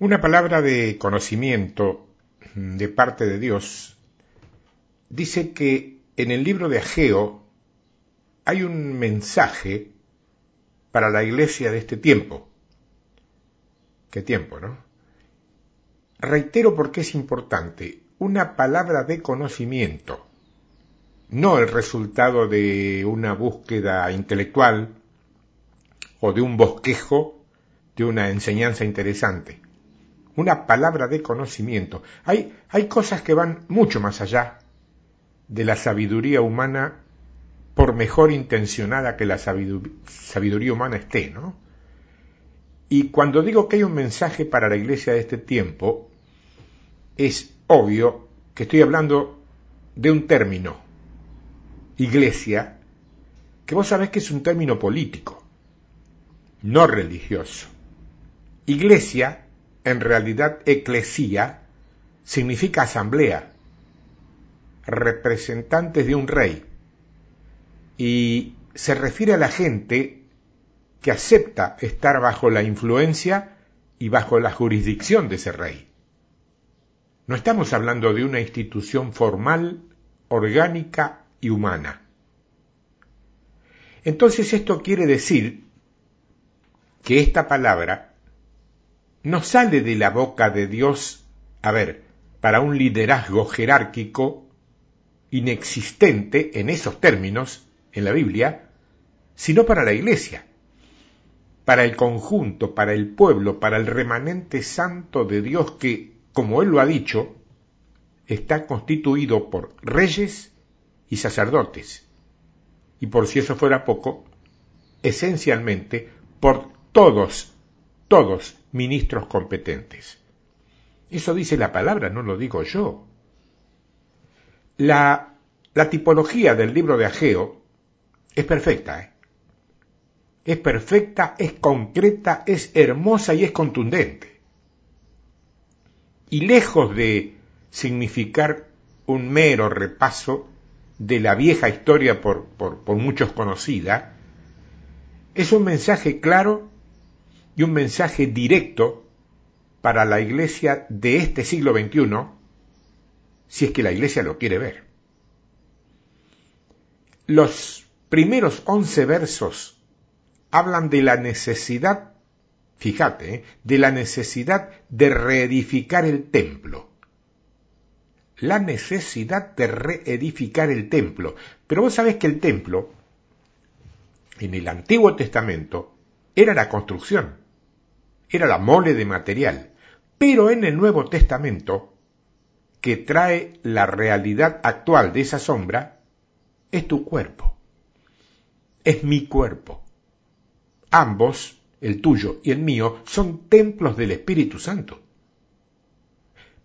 Una palabra de conocimiento de parte de Dios dice que en el libro de Ageo hay un mensaje para la iglesia de este tiempo. ¿Qué tiempo, no? Reitero porque es importante, una palabra de conocimiento, no el resultado de una búsqueda intelectual o de un bosquejo de una enseñanza interesante una palabra de conocimiento. Hay, hay cosas que van mucho más allá de la sabiduría humana, por mejor intencionada que la sabiduría humana esté, ¿no? Y cuando digo que hay un mensaje para la iglesia de este tiempo, es obvio que estoy hablando de un término, iglesia, que vos sabés que es un término político, no religioso. Iglesia en realidad eclesía significa asamblea, representantes de un rey, y se refiere a la gente que acepta estar bajo la influencia y bajo la jurisdicción de ese rey. No estamos hablando de una institución formal, orgánica y humana. Entonces esto quiere decir que esta palabra no sale de la boca de Dios, a ver, para un liderazgo jerárquico inexistente en esos términos en la Biblia, sino para la iglesia, para el conjunto, para el pueblo, para el remanente santo de Dios que, como él lo ha dicho, está constituido por reyes y sacerdotes, y por si eso fuera poco, esencialmente por todos, todos ministros competentes. Eso dice la palabra, no lo digo yo. La, la tipología del libro de Ageo es perfecta. ¿eh? Es perfecta, es concreta, es hermosa y es contundente. Y lejos de significar un mero repaso de la vieja historia por, por, por muchos conocida, es un mensaje claro y un mensaje directo para la iglesia de este siglo XXI, si es que la iglesia lo quiere ver. Los primeros once versos hablan de la necesidad, fíjate, ¿eh? de la necesidad de reedificar el templo. La necesidad de reedificar el templo. Pero vos sabés que el templo, en el Antiguo Testamento, era la construcción era la mole de material, pero en el Nuevo Testamento, que trae la realidad actual de esa sombra, es tu cuerpo, es mi cuerpo. Ambos, el tuyo y el mío, son templos del Espíritu Santo.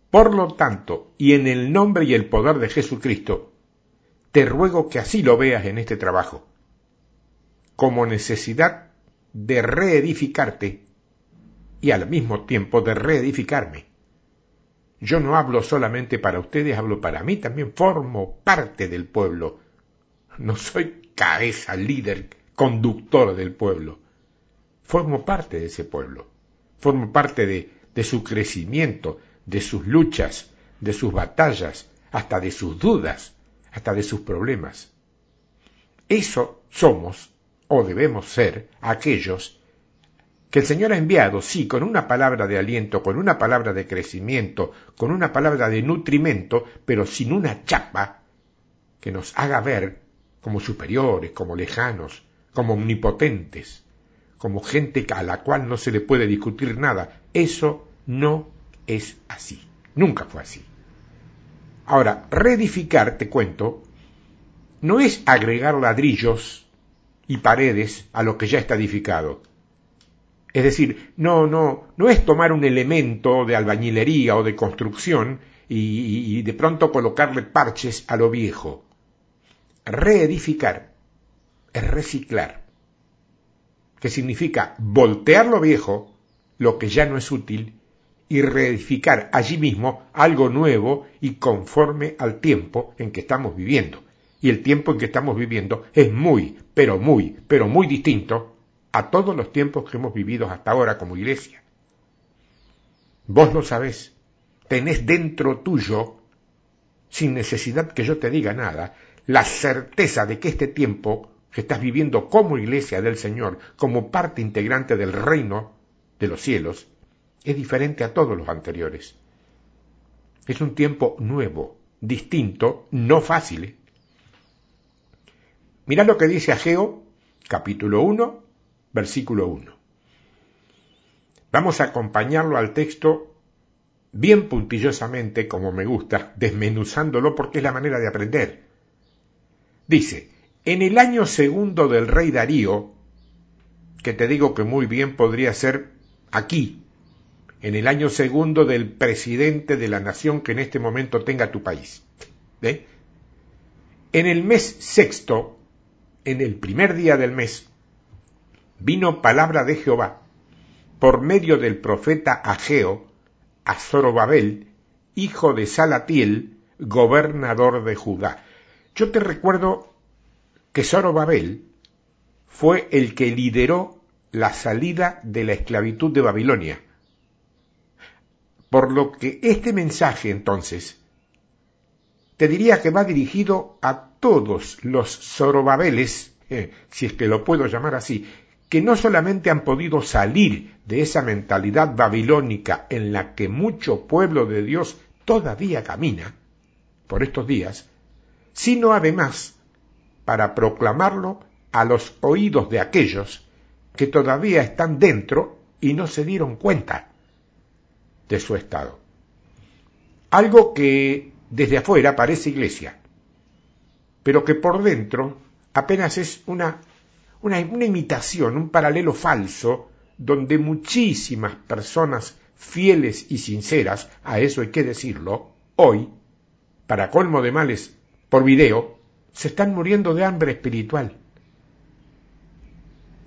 Por lo tanto, y en el nombre y el poder de Jesucristo, te ruego que así lo veas en este trabajo, como necesidad de reedificarte y al mismo tiempo de reedificarme. Yo no hablo solamente para ustedes, hablo para mí, también formo parte del pueblo. No soy cabeza, líder, conductor del pueblo. Formo parte de ese pueblo. Formo parte de, de su crecimiento, de sus luchas, de sus batallas, hasta de sus dudas, hasta de sus problemas. Eso somos, o debemos ser, aquellos que el Señor ha enviado, sí, con una palabra de aliento, con una palabra de crecimiento, con una palabra de nutrimento, pero sin una chapa que nos haga ver como superiores, como lejanos, como omnipotentes, como gente a la cual no se le puede discutir nada. Eso no es así. Nunca fue así. Ahora, reedificar, te cuento, no es agregar ladrillos y paredes a lo que ya está edificado Es decir, no, no, no es tomar un elemento de albañilería o de construcción y, y de pronto colocarle parches a lo viejo. Reedificar es reciclar, que significa voltear lo viejo, lo que ya no es útil, y reedificar allí mismo algo nuevo y conforme al tiempo en que estamos viviendo. Y el tiempo en que estamos viviendo es muy, pero muy, pero muy distinto a todos los tiempos que hemos vivido hasta ahora como iglesia. Vos lo sabés, tenés dentro tuyo, sin necesidad que yo te diga nada, la certeza de que este tiempo que estás viviendo como iglesia del Señor, como parte integrante del reino de los cielos, es diferente a todos los anteriores. Es un tiempo nuevo, distinto, no fácil. Mirad lo que dice Ageo, capítulo 1, versículo 1. Vamos a acompañarlo al texto bien puntillosamente, como me gusta, desmenuzándolo porque es la manera de aprender. Dice, en el año segundo del rey Darío, que te digo que muy bien podría ser aquí, en el año segundo del presidente de la nación que en este momento tenga tu país. En el mes sexto, en el primer día del mes, vino palabra de Jehová por medio del profeta Ageo a Zorobabel, hijo de Salatiel, gobernador de Judá. Yo te recuerdo que Zorobabel fue el que lideró la salida de la esclavitud de Babilonia por lo que este mensaje entonces te diría que va dirigido a todos los Zorobabeles, eh, si es que lo puedo llamar así, que no solamente han podido salir de esa mentalidad babilónica en la que mucho pueblo de Dios todavía camina por estos días, sino además para proclamarlo a los oídos de aquellos que todavía están dentro y no se dieron cuenta de su estado. Algo que desde afuera parece iglesia, pero que por dentro apenas es una, una, imitación, un paralelo falso, donde muchísimas personas fieles y sinceras, a eso hay que decirlo, hoy, para colmo de males por video, se están muriendo de hambre espiritual.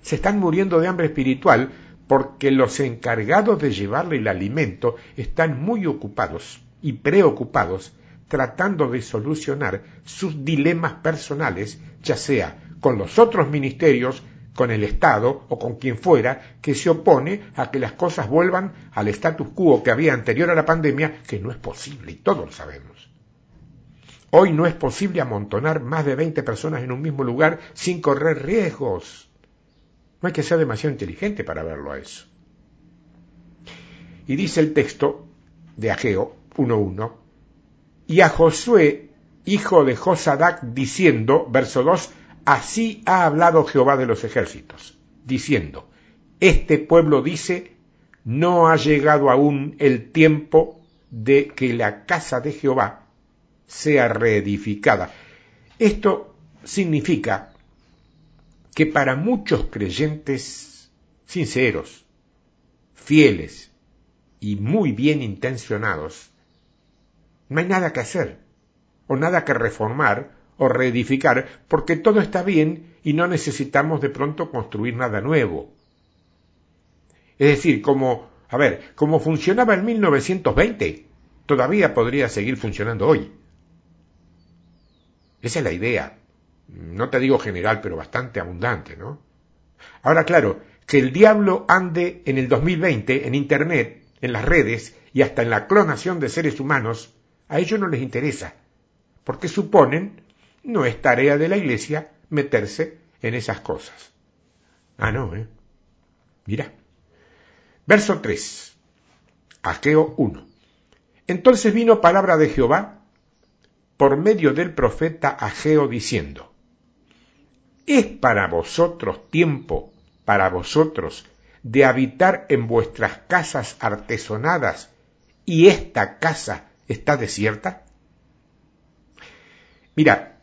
Se están muriendo de hambre espiritual porque los encargados de llevarle el alimento están muy ocupados y preocupados tratando de solucionar sus dilemas personales, ya sea con los otros ministerios, con el Estado o con quien fuera que se opone a que las cosas vuelvan al status quo que había anterior a la pandemia, que no es posible y todos lo sabemos. Hoy no es posible amontonar más de 20 personas en un mismo lugar sin correr riesgos. No hay que ser demasiado inteligente para verlo a eso. Y dice el texto de Ageo 1.1, y a Josué, hijo de Josadac, diciendo, verso 2, así ha hablado Jehová de los ejércitos, diciendo, este pueblo dice, no ha llegado aún el tiempo de que la casa de Jehová sea reedificada. Esto significa que para muchos creyentes sinceros, fieles y muy bien intencionados, no hay nada que hacer, o nada que reformar o reedificar, porque todo está bien y no necesitamos de pronto construir nada nuevo. Es decir, como, a ver, como funcionaba en 1920, todavía podría seguir funcionando hoy. Esa es la idea no te digo general, pero bastante abundante, ¿no? Ahora, claro, que el diablo ande en el 2020 en Internet, en las redes y hasta en la clonación de seres humanos, a ellos no les interesa, porque suponen no es tarea de la Iglesia meterse en esas cosas. Ah, no, ¿eh? Mira. Verso 3. Ageo 1. Entonces vino palabra de Jehová por medio del profeta Ageo diciendo, ¿Es para vosotros tiempo, para vosotros, de habitar en vuestras casas artesonadas y esta casa está desierta? Mira,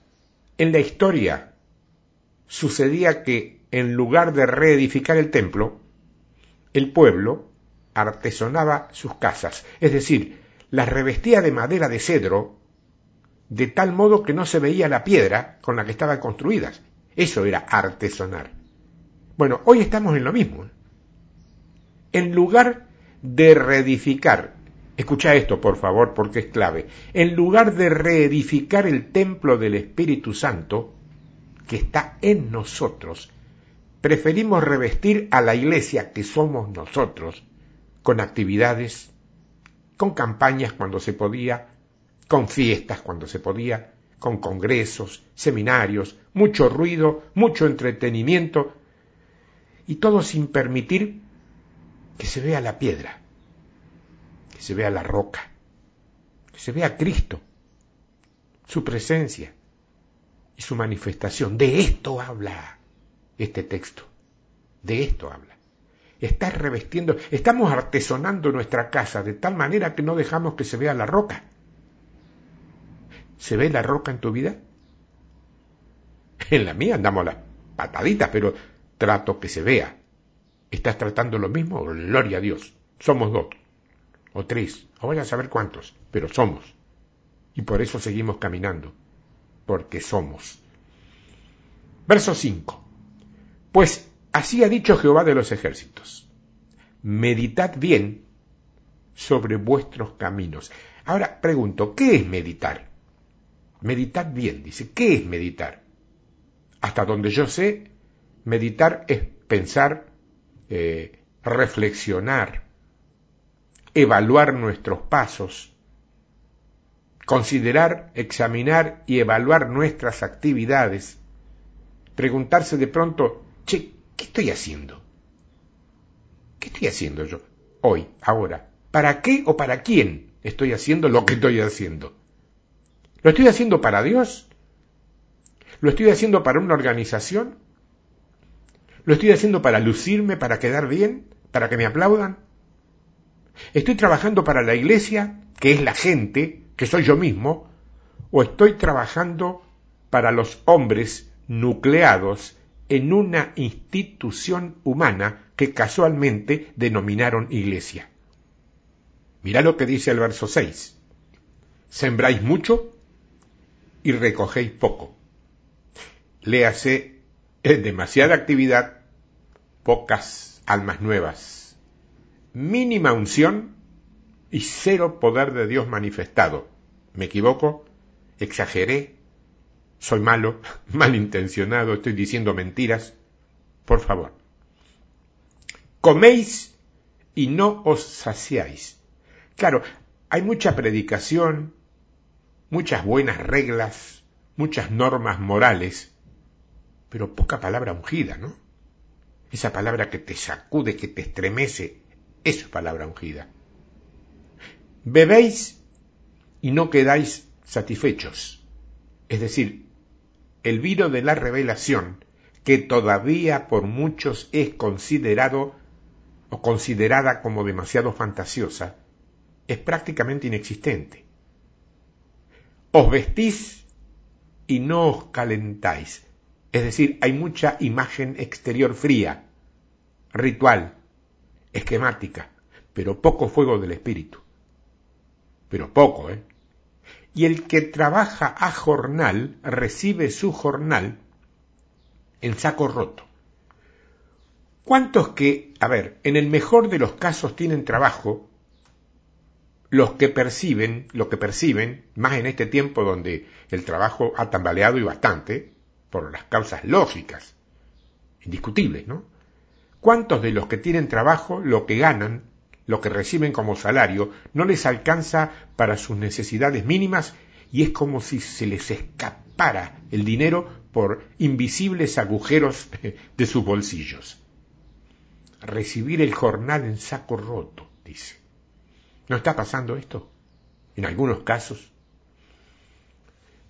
en la historia sucedía que en lugar de reedificar el templo, el pueblo artesonaba sus casas, es decir, las revestía de madera de cedro, de tal modo que no se veía la piedra con la que estaban construidas. Eso era artesonar. Bueno, hoy estamos en lo mismo. En lugar de reedificar, escucha esto por favor porque es clave, en lugar de reedificar el templo del Espíritu Santo, que está en nosotros, preferimos revestir a la iglesia que somos nosotros con actividades, con campañas cuando se podía, con fiestas cuando se podía, con congresos, seminarios, mucho ruido, mucho entretenimiento, y todo sin permitir que se vea la piedra, se vea la roca, se vea Cristo, su presencia y su manifestación. De esto habla este texto. De esto habla. Estás revestiendo, estamos artesonando nuestra casa de tal manera que no dejamos que se vea la roca. ¿Se ve la roca en tu vida? En la mía andamos las pataditas, pero trato que se vea. ¿Estás tratando lo mismo? Gloria a Dios. Somos dos, o tres, o vaya a saber cuántos, pero somos. Y por eso seguimos caminando, porque somos. Verso 5. Pues así ha dicho Jehová de los ejércitos. Meditad bien sobre vuestros caminos. Ahora pregunto, ¿qué es meditar? Meditad bien, dice, ¿qué es meditar? Hasta donde yo sé, meditar es pensar, eh, reflexionar, evaluar nuestros pasos, considerar, examinar y evaluar nuestras actividades, preguntarse de pronto, che, ¿qué estoy haciendo? ¿Qué estoy haciendo yo hoy, ahora? ¿Para qué o para quién estoy haciendo lo que estoy haciendo? ¿Lo estoy haciendo para Dios? ¿Lo estoy haciendo para una organización? ¿Lo estoy haciendo para lucirme, para quedar bien, para que me aplaudan? ¿Estoy trabajando para la iglesia, que es la gente, que soy yo mismo? ¿O estoy trabajando para los hombres nucleados en una institución humana que casualmente denominaron iglesia. Mira lo que dice el verso 6. Sembráis mucho y recogéis poco. Léase, es demasiada actividad, pocas almas nuevas, mínima unción y cero poder de Dios manifestado. ¿Me equivoco? ¿Exageré? soy malo, malintencionado, estoy diciendo mentiras. Por favor. Coméis y no os saciáis. Claro, hay mucha predicación, muchas buenas reglas, muchas normas morales, pero poca palabra ungida, ¿no? Esa palabra que te sacude, que te estremece, eso es palabra ungida. Bebéis y no quedáis satisfechos. Es decir, el vino de la revelación, que todavía por muchos es considerado o considerada como demasiado fantasiosa, es prácticamente inexistente. Os vestís y no os calentáis. Es decir, hay mucha imagen exterior fría, ritual, esquemática, pero poco fuego del espíritu. Pero poco, ¿eh? y el que trabaja a jornal recibe su jornal en saco roto. ¿Cuántos que, a ver, en el mejor de los casos tienen trabajo, los que perciben, lo que perciben, más en este tiempo donde el trabajo ha tambaleado y bastante, por las causas lógicas, indiscutibles, ¿no? ¿Cuántos de los que tienen trabajo lo que ganan lo que reciben como salario no les alcanza para sus necesidades mínimas y es como si se les escapara el dinero por invisibles agujeros de sus bolsillos. Recibir el jornal en saco roto, dice. ¿No está pasando esto? En algunos casos.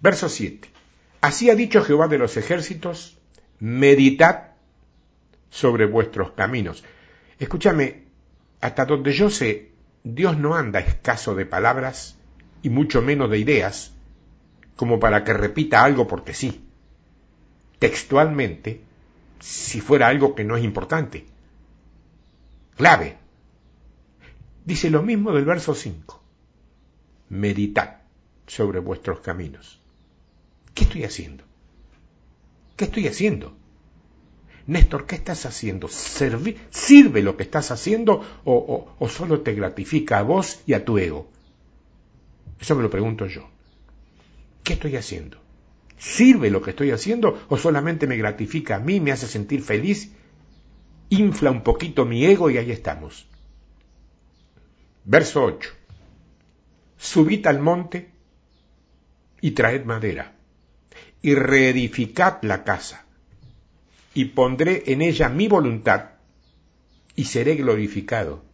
Verso 7. Así ha dicho Jehová de los ejércitos, meditad sobre vuestros caminos. Escúchame, hasta donde yo sé, Dios no anda escaso de palabras y mucho menos de ideas, como para que repita algo porque sí. Textualmente, si fuera algo que no es importante. Clave. Dice lo mismo del verso 5. Meditad sobre vuestros caminos. ¿Qué estoy haciendo? ¿Qué estoy haciendo? Néstor, ¿qué estás haciendo? ¿Sirve lo que estás haciendo o, o, solo te gratifica a vos y a tu ego? Eso me lo pregunto yo. ¿Qué estoy haciendo? ¿Sirve lo que estoy haciendo o solamente me gratifica a mí, me hace sentir feliz, infla un poquito mi ego y ahí estamos? Verso 8. Subid al monte y traed madera y reedificad la casa y pondré en ella mi voluntad y seré glorificado,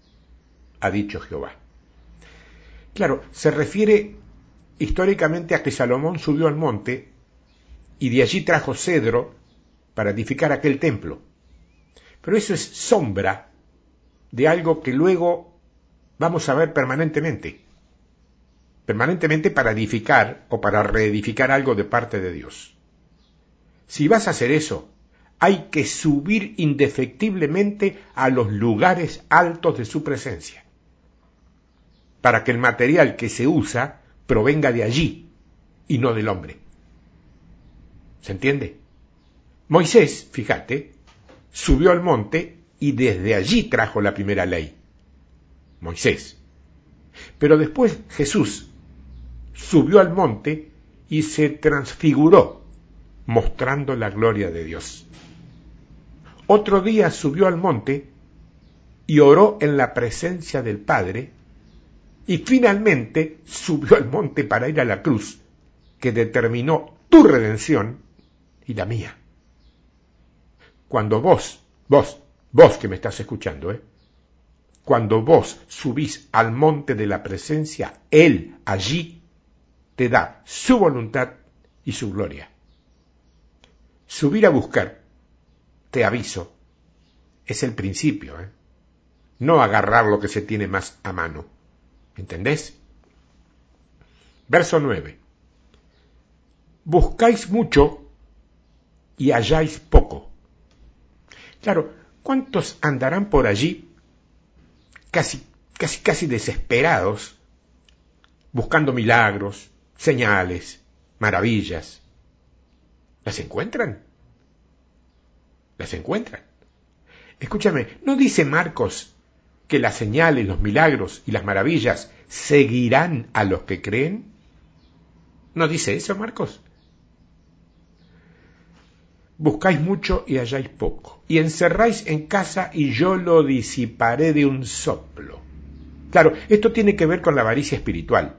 ha dicho Jehová. Claro, se refiere históricamente a que Salomón subió al monte y de allí trajo cedro para edificar aquel templo. Pero eso es sombra de algo que luego vamos a ver permanentemente. Permanentemente para edificar o para reedificar algo de parte de Dios. Si vas a hacer eso, hay que subir indefectiblemente a los lugares altos de su presencia, para que el material que se usa provenga de allí y no del hombre. ¿Se entiende? Moisés, fíjate, subió al monte y desde allí trajo la primera ley. Moisés. Pero después Jesús subió al monte y se transfiguró, mostrando la gloria de Dios. Otro día subió al monte y oró en la presencia del Padre y finalmente subió al monte para ir a la cruz que determinó tu redención y la mía. Cuando vos, vos, vos que me estás escuchando, ¿eh? Cuando vos subís al monte de la presencia, Él allí te da su voluntad y su gloria. Subir a buscar te aviso, es el principio, ¿eh? no agarrar lo que se tiene más a mano. ¿Entendés? Verso 9. Buscáis mucho y halláis poco. Claro, ¿cuántos andarán por allí casi, casi, casi desesperados, buscando milagros, señales, maravillas? ¿Las encuentran? Las encuentran. Escúchame, ¿no dice Marcos que las señales, los milagros y las maravillas seguirán a los que creen? ¿No dice eso Marcos? Buscáis mucho y halláis poco, y encerráis en casa y yo lo disiparé de un soplo. Claro, esto tiene que ver con la avaricia espiritual.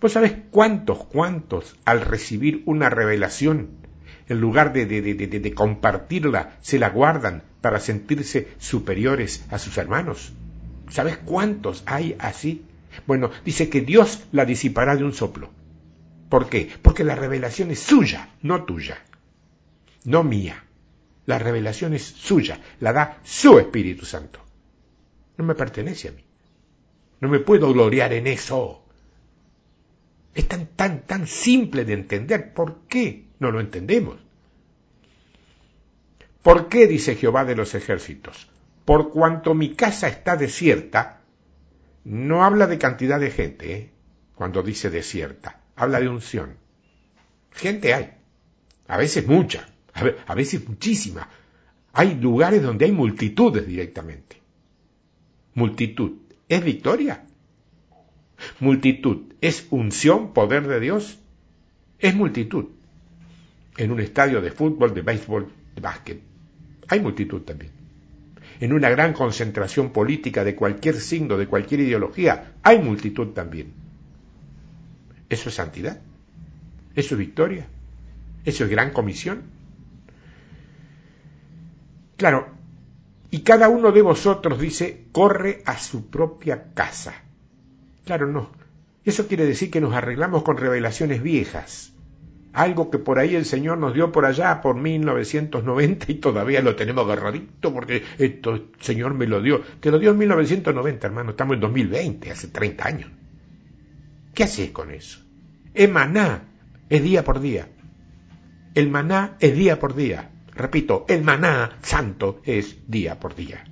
¿Vos sabés cuántos, cuántos, al recibir una revelación, en lugar de, de, compartirla, se la guardan para sentirse superiores a sus hermanos. ¿Sabes cuántos hay así? Bueno, dice que Dios la disipará de un soplo. ¿Por qué? Porque la revelación es suya, no tuya, no mía. La revelación es suya, la da su Espíritu Santo. No me pertenece a mí. No me puedo gloriar en eso. Es tan, tan, tan simple de entender. ¿Por qué? No lo entendemos. ¿Por qué? dice Jehová de los ejércitos. Por cuanto mi casa está desierta, no habla de cantidad de gente, ¿eh? cuando dice desierta, habla de unción. Gente hay, a veces mucha, a veces muchísima. Hay lugares donde hay multitudes directamente. Multitud, ¿es victoria? Multitud, ¿es unción, poder de Dios? Es multitud en un estadio de fútbol, de béisbol, de básquet. Hay multitud también. En una gran concentración política de cualquier signo, de cualquier ideología, hay multitud también. ¿Eso es santidad? ¿Eso es victoria? ¿Eso es gran comisión? Claro, y cada uno de vosotros dice, corre a su propia casa. Claro, no. Eso quiere decir que nos arreglamos con revelaciones viejas algo que por ahí el Señor nos dio por allá por 1990 y todavía lo tenemos agarradito porque esto el Señor me lo dio. Te lo dio en 1990, hermano, estamos en 2020, hace 30 años. ¿Qué haces con eso? Es maná, es día por día. El maná es día por día. Repito, el maná santo es día por día.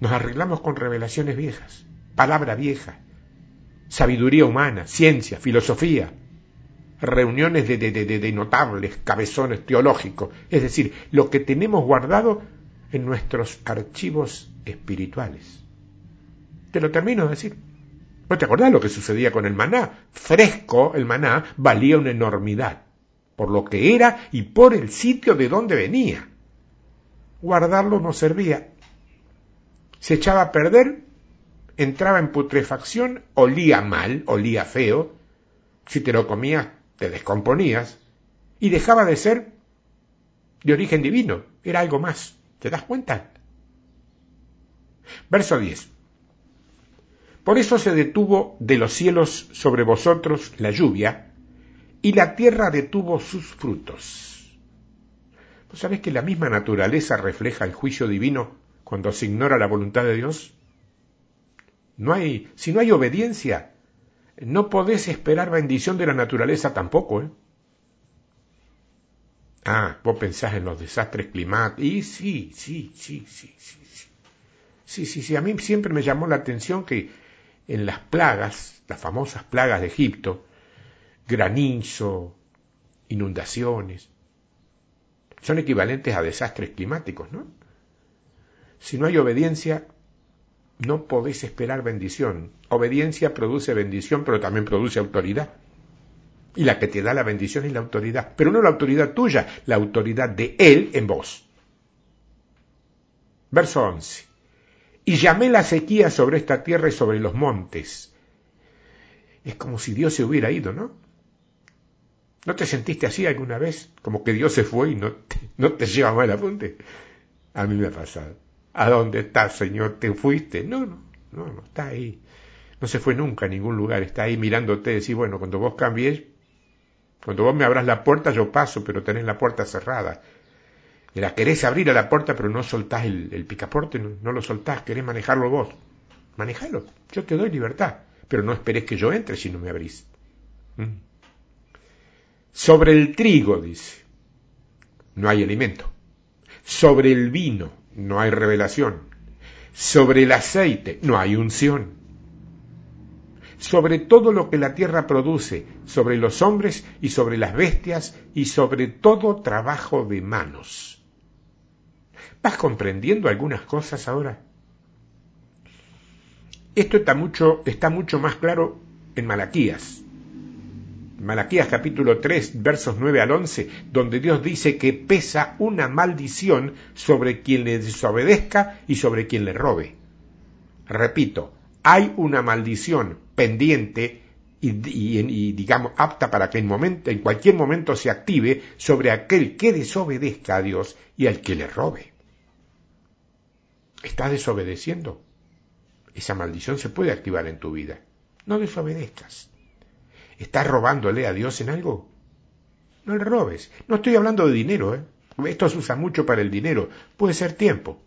Nos arreglamos con revelaciones viejas, palabra vieja, sabiduría humana, ciencia, filosofía, reuniones de, de, de, notables cabezones teológicos, es decir, lo que tenemos guardado en nuestros archivos espirituales. Te lo termino de decir. ¿No te acordás lo que sucedía con el maná? Fresco, el maná valía una enormidad, por lo que era y por el sitio de donde venía. Guardarlo no servía. Se echaba a perder, entraba en putrefacción, olía mal, olía feo. Si te lo comías, te descomponías y dejaba de ser de origen divino, era algo más. ¿Te das cuenta? Verso 10. Por eso se detuvo de los cielos sobre vosotros la lluvia, y la tierra detuvo sus frutos. ¿Vos sabés que la misma naturaleza refleja el juicio divino cuando se ignora la voluntad de Dios? No hay, si no hay obediencia, no podés esperar bendición de la naturaleza tampoco, ¿eh? Ah, vos pensás en los desastres climáticos. Y sí, sí, sí, sí, sí, sí. Sí, sí, sí. A mí siempre me llamó la atención que en las plagas, las famosas plagas de Egipto, granizo, inundaciones, son equivalentes a desastres climáticos, ¿no? Si no hay obediencia, no podés esperar bendición. Obediencia produce bendición, pero también produce autoridad. Y la que te da la bendición es la autoridad, pero no la autoridad tuya, la autoridad de Él en vos. Verso 11. Y llamé la sequía sobre esta tierra y sobre los montes. Es como si Dios se hubiera ido, ¿no? ¿No te sentiste así alguna vez? Como que Dios se fue y no te, lleva mal apunte. A mí me ha pasado. ¿A dónde estás, Señor? ¿Te fuiste? No, no, no, no, está ahí. No se fue nunca a ningún lugar, está ahí mirándote decís, bueno, cuando vos cambies, cuando vos me abras la puerta, yo paso, pero tenés la puerta cerrada. Y la querés abrir a la puerta, pero no soltás el, picaporte, no, lo soltás, querés manejarlo vos. Manejalo, yo te doy libertad, pero no esperes que yo entre si no me abrís. ¿Mm? Sobre el trigo, dice, no hay alimento. Sobre el vino, no hay revelación. Sobre el aceite, no hay unción sobre todo lo que la tierra produce, sobre los hombres y sobre las bestias y sobre todo trabajo de manos. ¿Vas comprendiendo algunas cosas ahora? Esto está mucho, está mucho más claro en Malaquías. Malaquías capítulo 3, versos 9 al 11, donde Dios dice que pesa una maldición sobre quien le desobedezca y sobre quien le robe. Repito, hay una maldición pendiente y, digamos apta para que en, momento, en cualquier momento se active sobre aquel que desobedezca a Dios y al que le robe. ¿Estás desobedeciendo? Esa maldición se puede activar en tu vida. No desobedezcas. ¿Estás robándole a Dios en algo? No le robes. No estoy hablando de dinero, ¿eh? Esto se usa mucho para el dinero. Puede ser tiempo.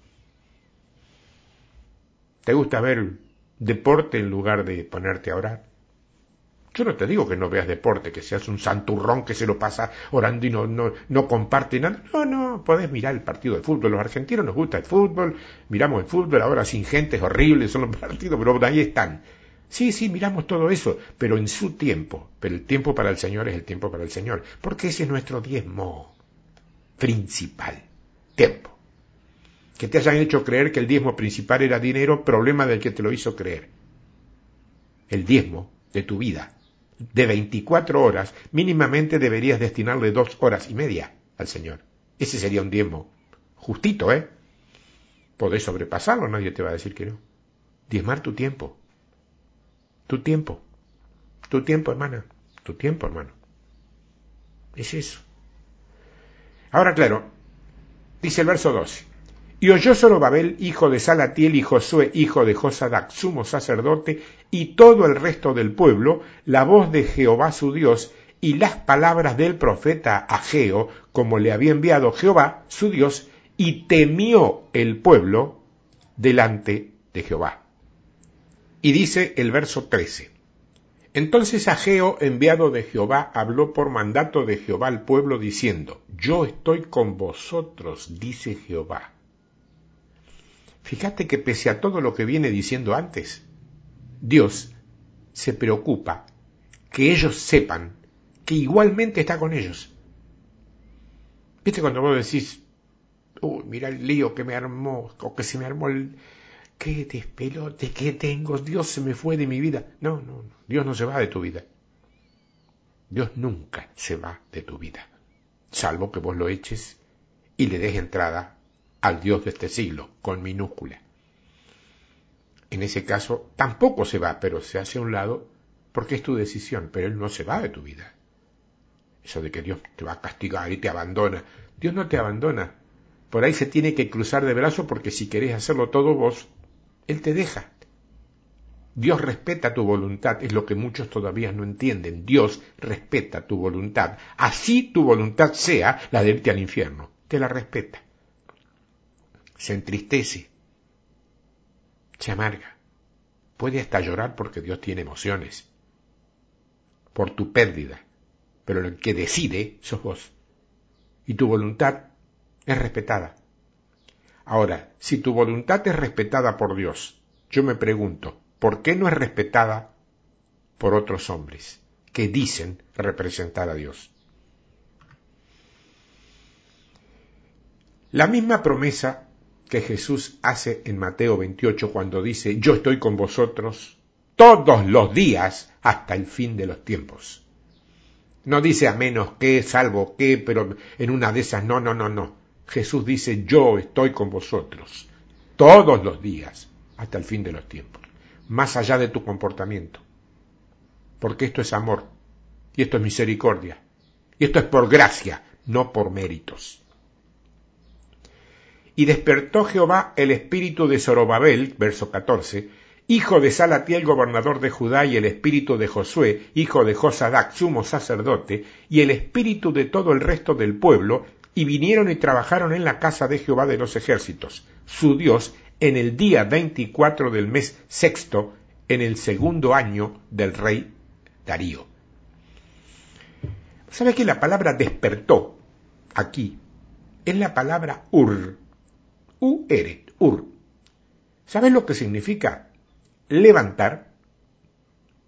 ¿Te gusta ver deporte en lugar de ponerte a orar. Yo no te digo que no veas deporte, que seas un santurrón que se lo pasa orando y no, no, no comparte nada. No, no, podés mirar el partido de fútbol. Los argentinos nos gusta el fútbol, miramos el fútbol, ahora sin gente es horrible, son los partidos, pero ahí están. Sí, sí, miramos todo eso, pero en su tiempo. Pero el tiempo para el Señor es el tiempo para el Señor, porque ese es nuestro diezmo principal. Tiempo que te hayan hecho creer que el diezmo principal era dinero, problema del que te lo hizo creer. El diezmo de tu vida, de 24 horas, mínimamente deberías destinarle dos horas y media al Señor. Ese sería un diezmo justito, ¿eh? Podés sobrepasarlo, nadie te va a decir que no. Diezmar tu tiempo. Tu tiempo. Tu tiempo, hermana. Tu tiempo, hermano. Es eso. Ahora, claro, dice el verso 12. Y oyó Zorobabel, hijo de Salatiel, y Josué, hijo de Josadac, sumo sacerdote, y todo el resto del pueblo, la voz de Jehová su Dios, y las palabras del profeta Ageo, como le había enviado Jehová su Dios, y temió el pueblo delante de Jehová. Y dice el verso 13. Entonces Ageo, enviado de Jehová, habló por mandato de Jehová al pueblo, diciendo, Yo estoy con vosotros, dice Jehová Fíjate que pese a todo lo que viene diciendo antes, Dios se preocupa que ellos sepan que igualmente está con ellos. ¿Viste cuando vos decís, uy, mira el lío que me armó, o que se me armó el... ¿Qué despelote que tengo? Dios se me fue de mi vida. No, no, no, Dios no se va de tu vida. Dios nunca se va de tu vida, salvo que vos lo eches y le des entrada al Dios de este siglo, con minúscula. En ese caso, tampoco se va, pero se hace a un lado porque es tu decisión, pero Él no se va de tu vida. Eso de que Dios te va a castigar y te abandona. Dios no te abandona. Por ahí se tiene que cruzar de brazos porque si querés hacerlo todo vos, Él te deja. Dios respeta tu voluntad, es lo que muchos todavía no entienden. Dios respeta tu voluntad. Así tu voluntad sea la de irte al infierno. Te la respeta se entristece, se amarga, puede hasta llorar porque Dios tiene emociones, por tu pérdida, pero el que decide sos vos, y tu voluntad es respetada. Ahora, si tu voluntad es respetada por Dios, yo me pregunto, ¿por qué no es respetada por otros hombres que dicen representar a Dios? La misma promesa que Jesús hace en Mateo 28 cuando dice, yo estoy con vosotros todos los días hasta el fin de los tiempos. No dice a menos que, salvo que, pero en una de esas, no, no, no, no. Jesús dice, yo estoy con vosotros todos los días hasta el fin de los tiempos, más allá de tu comportamiento. Porque esto es amor, y esto es misericordia, y esto es por gracia, no por méritos. Y despertó Jehová el espíritu de Zorobabel, verso 14, hijo de Salatiel, gobernador de Judá, y el espíritu de Josué, hijo de Josadac, sumo sacerdote, y el espíritu de todo el resto del pueblo, y vinieron y trabajaron en la casa de Jehová de los ejércitos, su Dios, en el día veinticuatro del mes sexto, en el segundo año del rey Darío. ¿Sabe que la palabra despertó aquí es la palabra ur, U-eret, ur. ¿Sabes lo que significa? Levantar,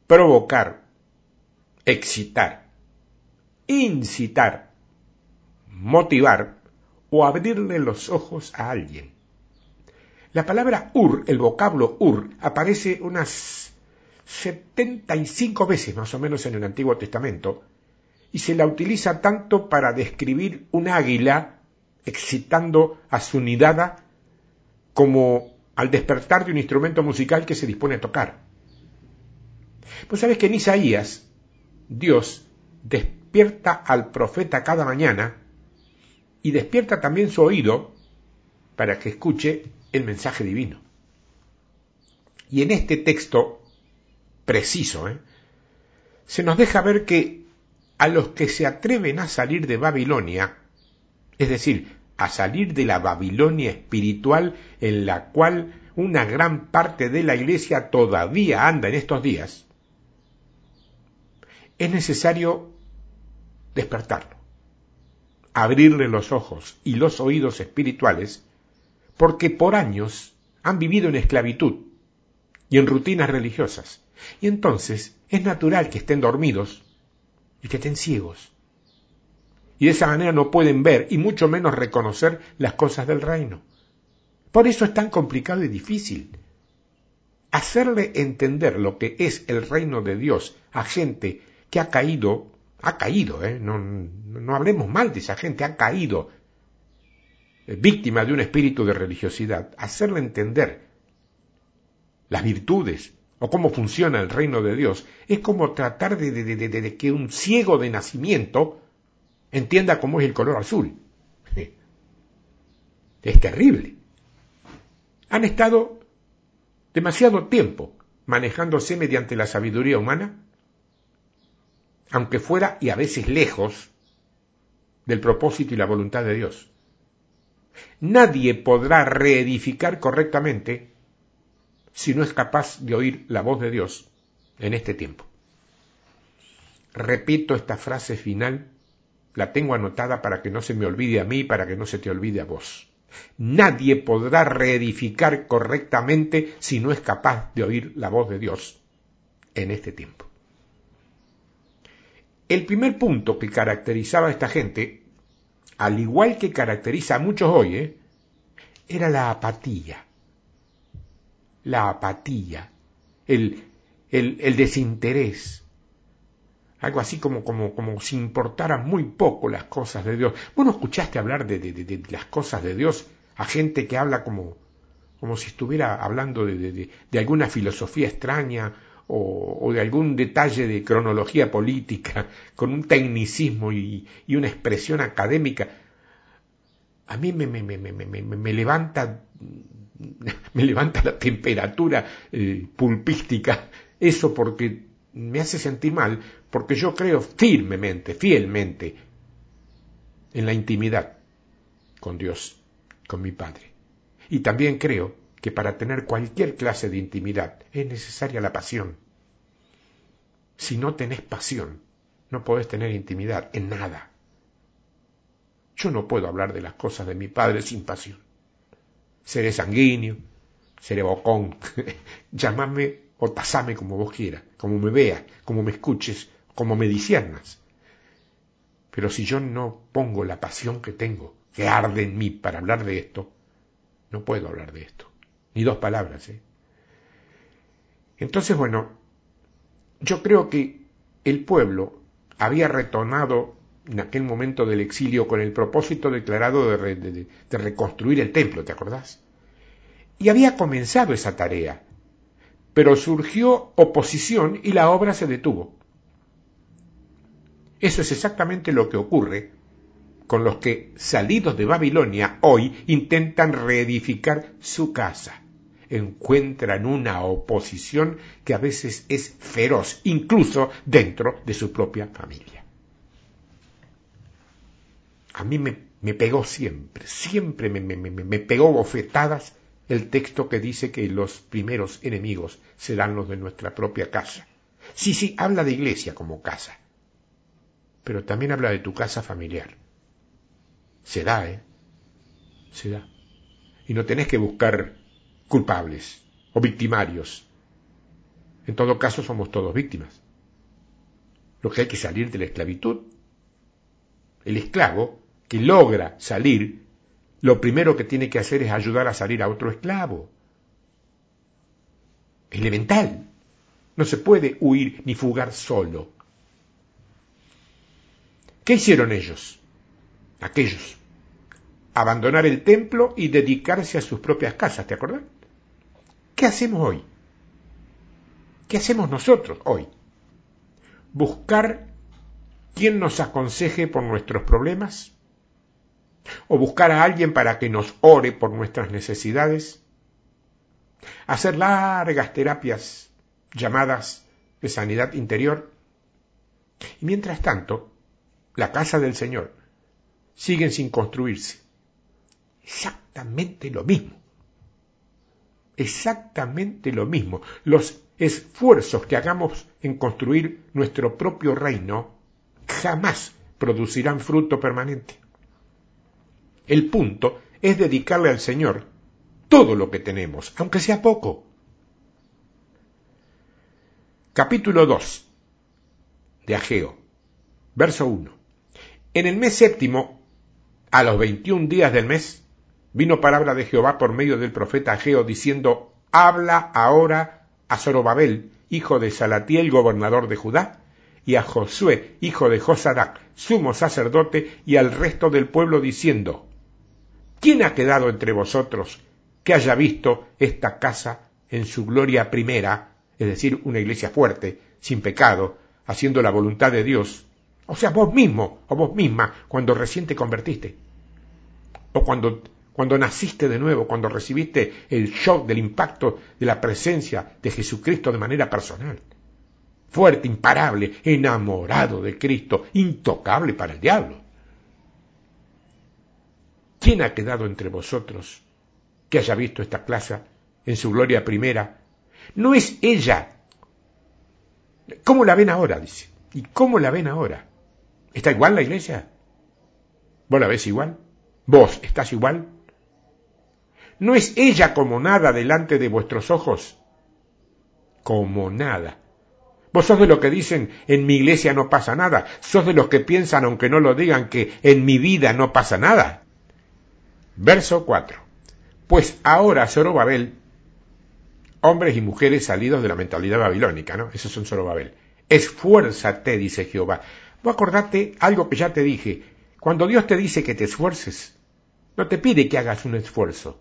provocar, excitar, incitar, motivar o abrirle los ojos a alguien. La palabra ur, el vocablo ur, aparece unas 75 veces más o menos en el Antiguo Testamento y se la utiliza tanto para describir un águila excitando a su nidada como al despertar de un instrumento musical que se dispone a tocar. Pues sabes que en Isaías Dios despierta al profeta cada mañana y despierta también su oído para que escuche el mensaje divino. Y en este texto preciso, ¿eh? se nos deja ver que a los que se atreven a salir de Babilonia, es decir, a salir de la Babilonia espiritual en la cual una gran parte de la iglesia todavía anda en estos días, es necesario despertarlo, abrirle los ojos y los oídos espirituales, porque por años han vivido en esclavitud y en rutinas religiosas, y entonces es natural que estén dormidos y que estén ciegos y de esa manera no pueden ver y mucho menos reconocer las cosas del reino. Por eso es tan complicado y difícil. Hacerle entender lo que es el reino de Dios a gente que ha caído, ha caído, ¿eh? no, hablemos mal de esa gente, ha caído víctima de un espíritu de religiosidad, hacerle entender las virtudes o cómo funciona el reino de Dios, es como tratar de, de que un ciego de nacimiento entienda cómo es el color azul. Es terrible. Han estado demasiado tiempo manejándose mediante la sabiduría humana, aunque fuera y a veces lejos del propósito y la voluntad de Dios. Nadie podrá reedificar correctamente si no es capaz de oír la voz de Dios en este tiempo. Repito esta frase final la tengo anotada para que no se me olvide a mí, para que no se te olvide a vos. Nadie podrá reedificar correctamente si no es capaz de oír la voz de Dios en este tiempo. El primer punto que caracterizaba a esta gente, al igual que caracteriza a muchos hoy, ¿eh? era la apatía. La apatía, el, el, desinterés. Algo así como, como, como si importaran muy poco las cosas de Dios. ¿Vos no escuchaste hablar de, de, las cosas de Dios a gente que habla como, como si estuviera hablando de, alguna filosofía extraña o, de algún detalle de cronología política, con un tecnicismo y, una expresión académica, a mí me, me, me levanta me levanta la temperatura eh, pulpística, eso porque me hace sentir mal, porque yo creo firmemente, fielmente, en la intimidad con Dios, con mi Padre. Y también creo que para tener cualquier clase de intimidad es necesaria la pasión. Si no tenés pasión, no podés tener intimidad en nada. Yo no puedo hablar de las cosas de mi Padre sin pasión. Seré sanguíneo, seré bocón, llámame o tasame como vos quieras, como me veas, como me escuches, como me disiernas. Pero si yo no pongo la pasión que tengo, que arde en mí para hablar de esto, no puedo hablar de esto. Ni dos palabras. ¿eh? Entonces, bueno, yo creo que el pueblo había retornado en aquel momento del exilio con el propósito declarado de, reconstruir el templo, ¿te acordás? Y había comenzado esa tarea, pero surgió oposición y la obra se detuvo. Eso es exactamente lo que ocurre con los que, salidos de Babilonia, hoy intentan reedificar su casa. Encuentran una oposición que a veces es feroz, incluso dentro de su propia familia a mí me, pegó siempre, siempre me, me, pegó bofetadas el texto que dice que los primeros enemigos serán los de nuestra propia casa. Sí, sí, habla de iglesia como casa, pero también habla de tu casa familiar. Se da, ¿eh? Se da. Y no tenés que buscar culpables o victimarios. En todo caso somos todos víctimas. Lo que hay que salir de la esclavitud. El esclavo que logra salir, lo primero que tiene que hacer es ayudar a salir a otro esclavo. Elemental. No se puede huir ni fugar solo. ¿Qué hicieron ellos? Aquellos. Abandonar el templo y dedicarse a sus propias casas, ¿te acordás? ¿Qué hacemos hoy? ¿Qué hacemos nosotros hoy? Buscar quien nos aconseje por nuestros problemas, o buscar a alguien para que nos ore por nuestras necesidades, hacer largas terapias llamadas de sanidad interior. Y mientras tanto, la casa del Señor sigue sin construirse. Exactamente lo mismo. Exactamente lo mismo. Los esfuerzos que hagamos en construir nuestro propio reino jamás producirán fruto permanente. El punto es dedicarle al Señor todo lo que tenemos, aunque sea poco. Capítulo 2 de Ageo, verso 1. En el mes séptimo, a los veintiún días del mes, vino palabra de Jehová por medio del profeta Ageo diciendo, habla ahora a Zorobabel, hijo de Salatiel, gobernador de Judá, y a Josué, hijo de Josadac, sumo sacerdote, y al resto del pueblo diciendo, ¿Quién ha quedado entre vosotros que haya visto esta casa en su gloria primera, es decir, una iglesia fuerte, sin pecado, haciendo la voluntad de Dios? O sea, vos mismo o vos misma cuando recién te convertiste. O cuando, cuando naciste de nuevo, cuando recibiste el shock del impacto de la presencia de Jesucristo de manera personal. Fuerte, imparable, enamorado de Cristo, intocable para el diablo. ¿Quién ha quedado entre vosotros que haya visto esta clase en su gloria primera? No es ella. ¿Cómo la ven ahora? Dice. ¿Y cómo la ven ahora? ¿Está igual la iglesia? ¿Vos la ves igual? ¿Vos estás igual? ¿No es ella como nada delante de vuestros ojos? Como nada. Vos sos de los que dicen, en mi iglesia no pasa nada. Sos de los que piensan, aunque no lo digan, que en mi vida no pasa nada. Verso 4. Pues ahora, Zorobabel, hombres y mujeres salidos de la mentalidad babilónica, ¿no? Esos son Zorobabel. Esfuérzate, dice Jehová. Vos acordate algo que ya te dije. Cuando Dios te dice que te esfuerces, no te pide que hagas un esfuerzo.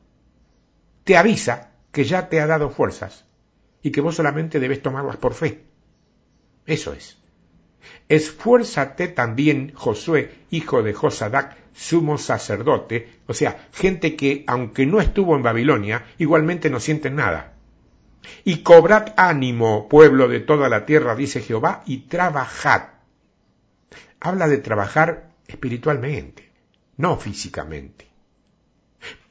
Te avisa que ya te ha dado fuerzas y que vos solamente debes tomarlas por fe. Eso es. Esfuérzate también, Josué, hijo de Josadac, sumo sacerdote, o sea, gente que, aunque no estuvo en Babilonia, igualmente no sienten nada. Y cobrad ánimo, pueblo de toda la tierra, dice Jehová, y trabajad. Habla de trabajar espiritualmente, no físicamente.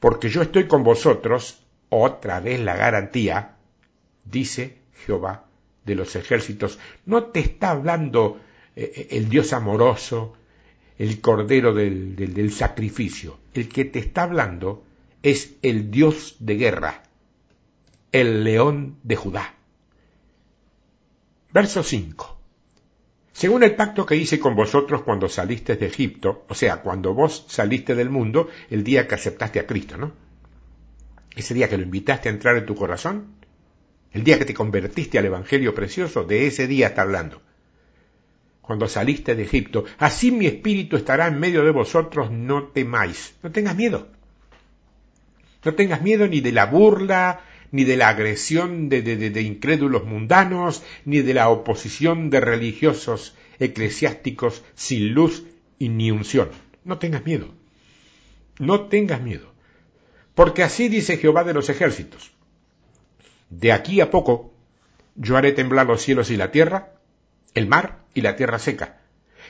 Porque yo estoy con vosotros, otra vez la garantía, dice Jehová de los ejércitos. No te está hablando eh, eh, el Dios amoroso, el Cordero del, sacrificio. El que te está hablando es el Dios de guerra, el león de Judá. Verso 5. Según el pacto que hice con vosotros cuando saliste de Egipto, o sea, cuando vos saliste del mundo el día que aceptaste a Cristo, ¿no? Ese día que lo invitaste a entrar en tu corazón, el día que te convertiste al Evangelio precioso, de ese día está hablando. Cuando saliste de Egipto, así mi espíritu estará en medio de vosotros, no temáis, no tengas miedo. No tengas miedo ni de la burla, ni de la agresión de, de, incrédulos mundanos, ni de la oposición de religiosos eclesiásticos sin luz y ni unción. No tengas miedo. No tengas miedo. Porque así dice Jehová de los ejércitos. De aquí a poco yo haré temblar los cielos y la tierra, el mar y la tierra seca,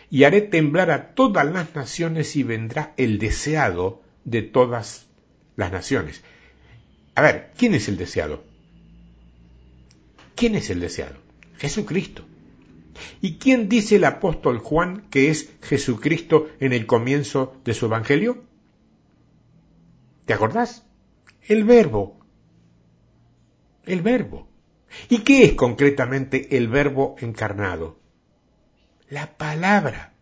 y haré temblar a todas las naciones y vendrá el deseado de todas las naciones. A ver, ¿quién es el deseado? ¿Quién es el deseado? Jesucristo. ¿Y quién dice el apóstol Juan que es Jesucristo en el comienzo de su Evangelio? ¿Te acordás? El verbo. El verbo. ¿Y qué es concretamente el verbo encarnado? La palabra.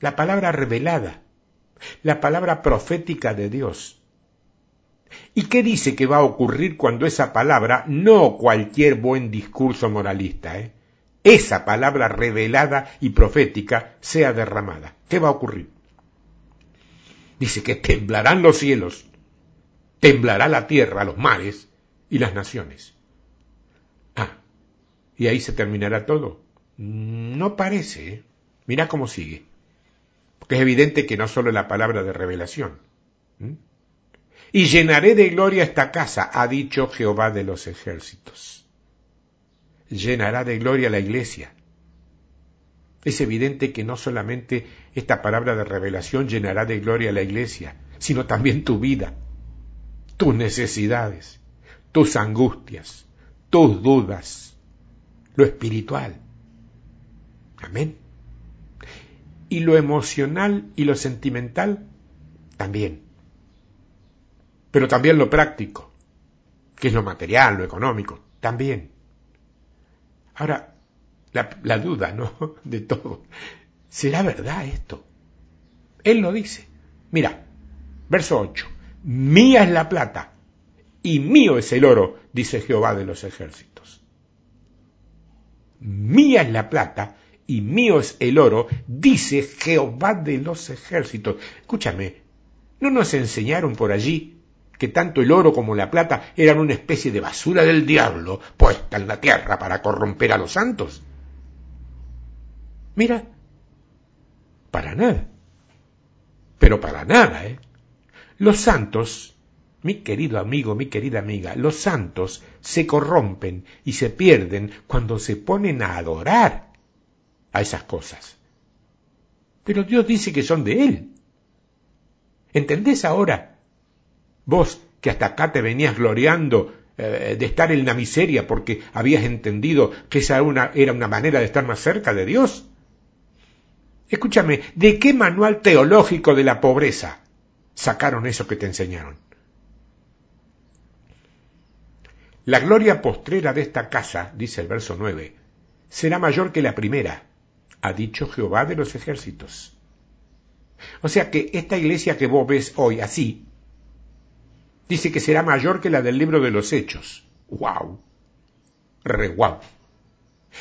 La palabra revelada. La palabra profética de Dios. ¿Y qué dice que va a ocurrir cuando esa palabra, no cualquier buen discurso moralista, ¿eh? esa palabra revelada y profética sea derramada? ¿Qué va a ocurrir? Dice que temblarán los cielos, temblará la tierra, los mares y las naciones. Ah, ¿y ahí se terminará todo? No parece. ¿eh? Mira cómo sigue. Porque es evidente que no solo la palabra de revelación y llenaré de gloria esta casa, ha dicho Jehová de los ejércitos. Llenará de gloria la iglesia. Es evidente que no solamente esta palabra de revelación llenará de gloria la iglesia, sino también tu vida, tus necesidades, tus angustias, tus dudas, lo espiritual. Amén. Y lo emocional y lo sentimental también pero también lo práctico, que es lo material, lo económico, también. Ahora, la, duda, ¿no? De todo. ¿Será verdad esto? Él lo dice. Mira, verso 8. Mía es la plata y mío es el oro, dice Jehová de los ejércitos. Mía es la plata y mío es el oro, dice Jehová de los ejércitos. Escúchame, ¿no nos enseñaron por allí que tanto el oro como la plata eran una especie de basura del diablo puesta en la tierra para corromper a los santos. Mira, para nada. Pero para nada, ¿eh? Los santos, mi querido amigo, mi querida amiga, los santos se corrompen y se pierden cuando se ponen a adorar a esas cosas. Pero Dios dice que son de Él. ¿Entendés ahora Vos que hasta acá te venías gloriando eh, de estar en la miseria porque habías entendido que esa una, era una manera de estar más cerca de Dios. Escúchame, ¿de qué manual teológico de la pobreza sacaron eso que te enseñaron? La gloria postrera de esta casa, dice el verso 9, será mayor que la primera, ha dicho Jehová de los ejércitos. O sea que esta iglesia que vos ves hoy así, dice que será mayor que la del libro de los hechos. ¡Wow! Re wow.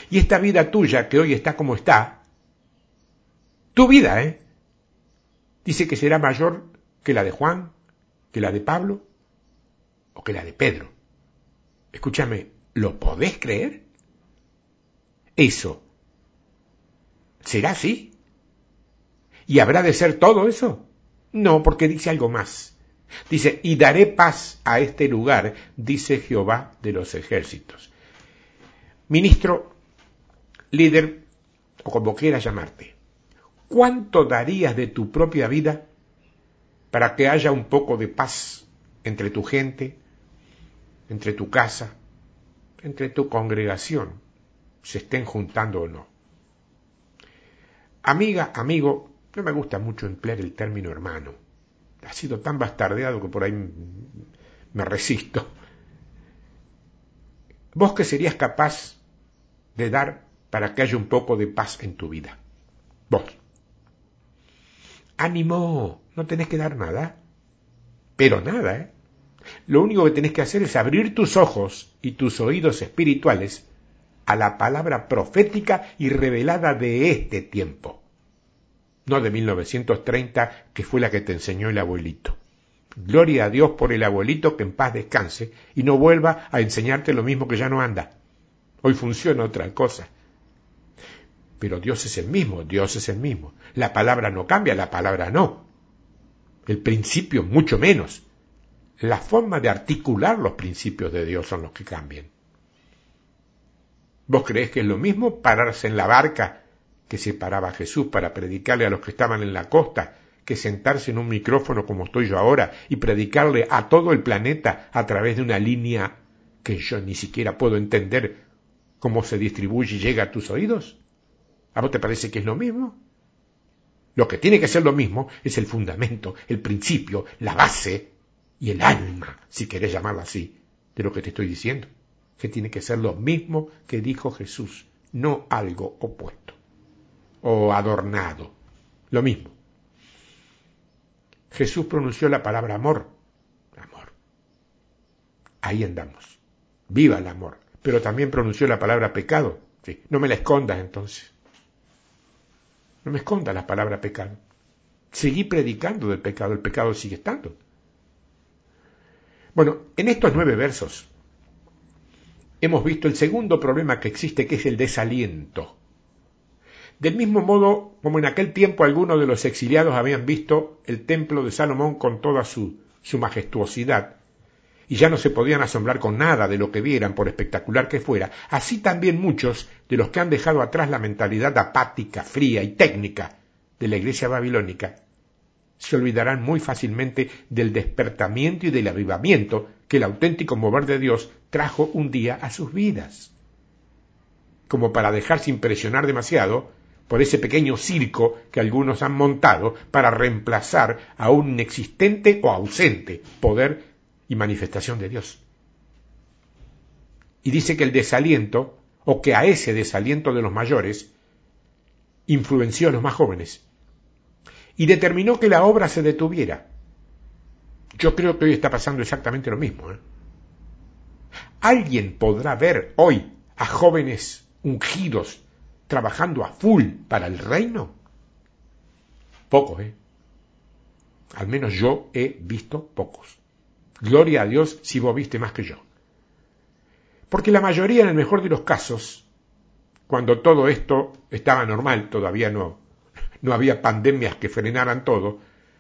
Y esta vida tuya que hoy está como está, tu vida, ¿eh? Dice que será mayor que la de Juan, que la de Pablo o que la de Pedro. Escúchame, ¿lo podés creer? Eso. ¿Será así? ¿Y habrá de ser todo eso? No, porque dice algo más. Dice, y daré paz a este lugar, dice Jehová de los ejércitos. Ministro, líder, o como quieras llamarte, ¿cuánto darías de tu propia vida para que haya un poco de paz entre tu gente, entre tu casa, entre tu congregación, se estén juntando o no? Amiga, amigo, no me gusta mucho emplear el término hermano. Ha sido tan bastardeado que por ahí me resisto. ¿Vos qué serías capaz de dar para que haya un poco de paz en tu vida? Vos. Ánimo, no tenés que dar nada. Pero nada, ¿eh? Lo único que tenés que hacer es abrir tus ojos y tus oídos espirituales a la palabra profética y revelada de este tiempo no de 1930, que fue la que te enseñó el abuelito. Gloria a Dios por el abuelito que en paz descanse y no vuelva a enseñarte lo mismo que ya no anda. Hoy funciona otra cosa. Pero Dios es el mismo, Dios es el mismo. La palabra no cambia, la palabra no. El principio mucho menos. La forma de articular los principios de Dios son los que cambian. ¿Vos creés que es lo mismo pararse en la barca que se paraba Jesús para predicarle a los que estaban en la costa, que sentarse en un micrófono como estoy yo ahora y predicarle a todo el planeta a través de una línea que yo ni siquiera puedo entender cómo se distribuye y llega a tus oídos? ¿A vos te parece que es lo mismo? Lo que tiene que ser lo mismo es el fundamento, el principio, la base y el alma, si querés llamarlo así, de lo que te estoy diciendo. Que tiene que ser lo mismo que dijo Jesús, no algo opuesto o adornado. Lo mismo. Jesús pronunció la palabra amor. Amor. Ahí andamos. Viva el amor. Pero también pronunció la palabra pecado. No me la escondas entonces. No me escondas la palabra pecado. Seguí predicando del pecado. El pecado sigue estando. Bueno, en estos nueve versos hemos visto el segundo problema que existe, que es el desaliento. Del mismo modo como en aquel tiempo algunos de los exiliados habían visto el templo de Salomón con toda su, su majestuosidad, y ya no se podían asombrar con nada de lo que vieran, por espectacular que fuera, así también muchos de los que han dejado atrás la mentalidad apática, fría y técnica de la iglesia babilónica, se olvidarán muy fácilmente del despertamiento y del avivamiento que el auténtico mover de Dios trajo un día a sus vidas. Como para dejarse impresionar demasiado, por ese pequeño circo que algunos han montado para reemplazar a un inexistente o ausente poder y manifestación de Dios. Y dice que el desaliento, o que a ese desaliento de los mayores, influenció a los más jóvenes y determinó que la obra se detuviera. Yo creo que hoy está pasando exactamente lo mismo. ¿eh? ¿Alguien podrá ver hoy a jóvenes ungidos trabajando a full para el reino? Pocos, ¿eh? Al menos yo he visto pocos. Gloria a Dios si vos viste más que yo. Porque la mayoría, en el mejor de los casos, cuando todo esto estaba normal, todavía no, no había pandemias que frenaran todo,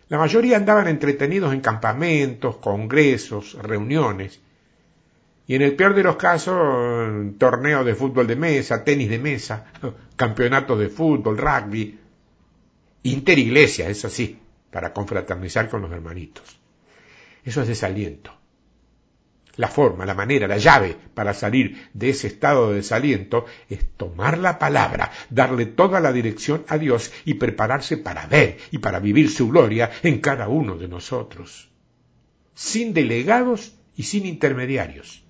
la mayoría andaban entretenidos en campamentos, congresos, reuniones, y en el peor de los casos, torneos de fútbol de mesa, tenis de mesa, campeonatos de fútbol, rugby, interiglesia, eso sí, para confraternizar con los hermanitos. Eso es desaliento. La forma, la manera, la llave para salir de ese estado de desaliento es tomar la palabra, darle toda la dirección a Dios y prepararse para ver y para vivir su gloria en cada uno de nosotros, sin delegados y sin intermediarios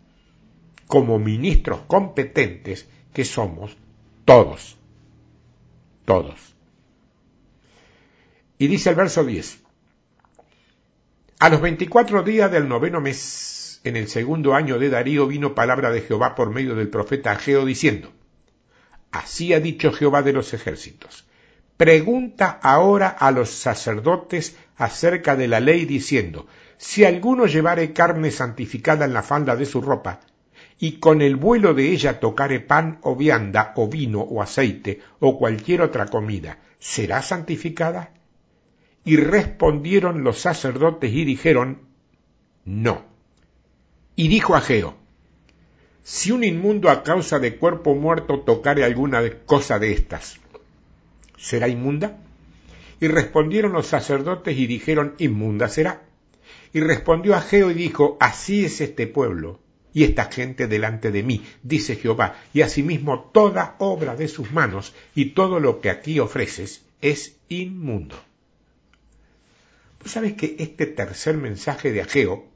como ministros competentes que somos todos. Todos. Y dice el verso 10. A los 24 días del noveno mes, en el segundo año de Darío, vino palabra de Jehová por medio del profeta Ageo diciendo, Así ha dicho Jehová de los ejércitos. Pregunta ahora a los sacerdotes acerca de la ley diciendo, si alguno llevare carne santificada en la falda de su ropa, y con el vuelo de ella tocare pan o vianda o vino o aceite o cualquier otra comida, ¿será santificada? Y respondieron los sacerdotes y dijeron, no. Y dijo Ageo, si un inmundo a causa de cuerpo muerto tocare alguna cosa de estas, ¿será inmunda? Y respondieron los sacerdotes y dijeron, inmunda será. Y respondió Ageo y dijo, así es este pueblo y esta gente delante de mí, dice Jehová, y asimismo toda obra de sus manos y todo lo que aquí ofreces es inmundo. Sabes que este tercer mensaje de Ageo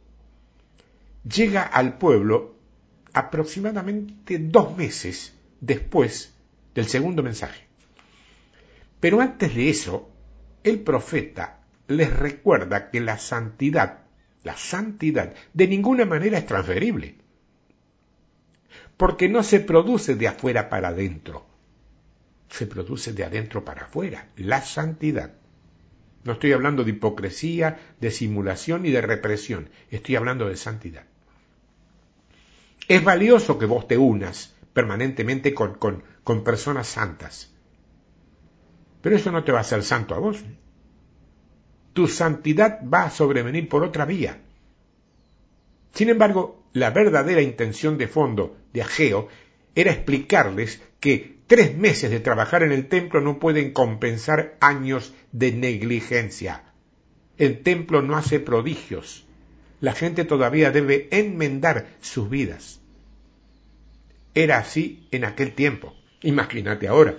llega al pueblo aproximadamente dos meses después del segundo mensaje. Pero antes de eso, el profeta les recuerda que la santidad, la santidad, de ninguna manera es transferible. Porque no se produce de afuera para adentro, se produce de adentro para afuera, la santidad. No estoy hablando de hipocresía, de simulación y de represión, estoy hablando de santidad. Es valioso que vos te unas permanentemente con, con, personas santas, pero eso no te va a hacer santo a vos. Tu santidad va a sobrevenir por otra vía. Sin embargo, la verdadera intención de fondo de Ageo era explicarles que Tres meses de trabajar en el templo no pueden compensar años de negligencia. El templo no hace prodigios. La gente todavía debe enmendar sus vidas. Era así en aquel tiempo. Imagínate ahora.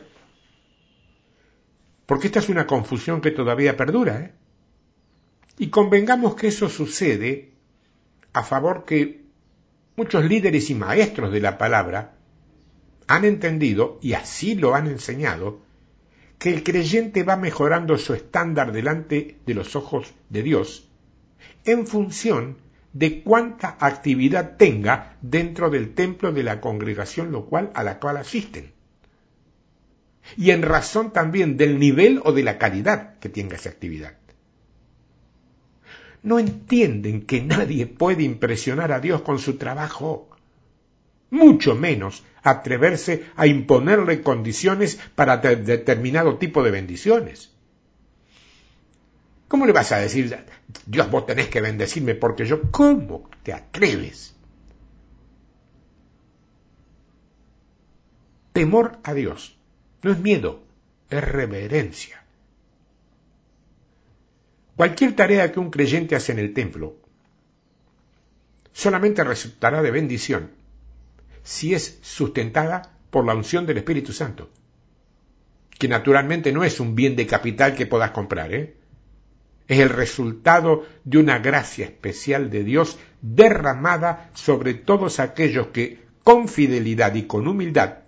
Porque esta es una confusión que todavía perdura. ¿eh? Y convengamos que eso sucede a favor que muchos líderes y maestros de la palabra han entendido, y así lo han enseñado, que el creyente va mejorando su estándar delante de los ojos de Dios en función de cuánta actividad tenga dentro del templo de la congregación local a la cual asisten. Y en razón también del nivel o de la calidad que tenga esa actividad. No entienden que nadie puede impresionar a Dios con su trabajo mucho menos atreverse a imponerle condiciones para determinado tipo de bendiciones. ¿Cómo le vas a decir, Dios, vos tenés que bendecirme porque yo, ¿cómo te atreves? Temor a Dios no es miedo, es reverencia. Cualquier tarea que un creyente hace en el templo solamente resultará de bendición si es sustentada por la unción del Espíritu Santo, que naturalmente no es un bien de capital que puedas comprar, ¿eh? es el resultado de una gracia especial de Dios derramada sobre todos aquellos que con fidelidad y con humildad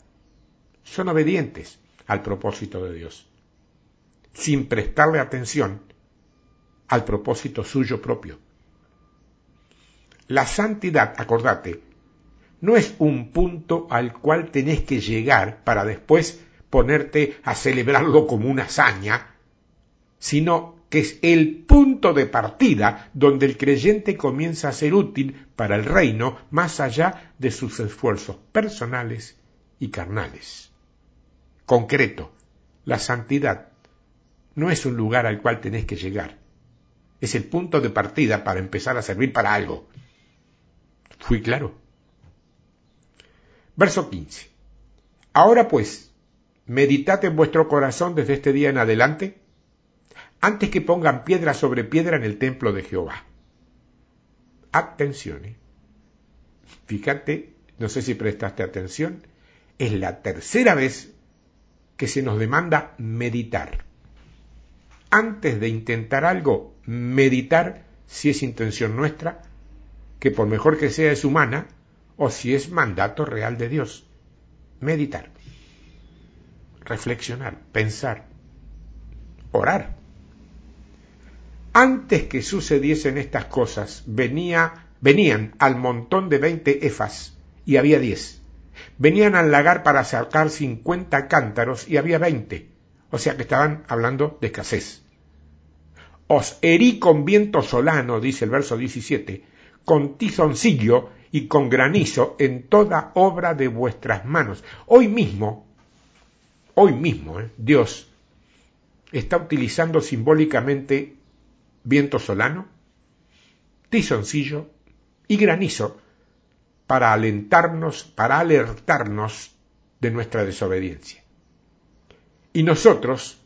son obedientes al propósito de Dios, sin prestarle atención al propósito suyo propio. La santidad, acordate, no es un punto al cual tenés que llegar para después ponerte a celebrarlo como una hazaña, sino que es el punto de partida donde el creyente comienza a ser útil para el reino más allá de sus esfuerzos personales y carnales. Concreto, la santidad no es un lugar al cual tenés que llegar, es el punto de partida para empezar a servir para algo. ¿Fui claro? Verso 15. Ahora pues, meditad en vuestro corazón desde este día en adelante, antes que pongan piedra sobre piedra en el templo de Jehová. Atención. ¿eh? Fíjate, no sé si prestaste atención, es la tercera vez que se nos demanda meditar. Antes de intentar algo, meditar si es intención nuestra, que por mejor que sea es humana, o si es mandato real de Dios. Meditar, reflexionar, pensar, orar. Antes que sucediesen estas cosas, venía, venían al montón de veinte efas y había diez. Venían al lagar para sacar cincuenta cántaros y había veinte. O sea que estaban hablando de escasez. Os herí con viento solano, dice el verso 17, con tizoncillo y con granizo en toda obra de vuestras manos. Hoy mismo, hoy mismo, ¿eh? Dios está utilizando simbólicamente viento solano, tizoncillo y granizo para alentarnos, para alertarnos de nuestra desobediencia. Y nosotros,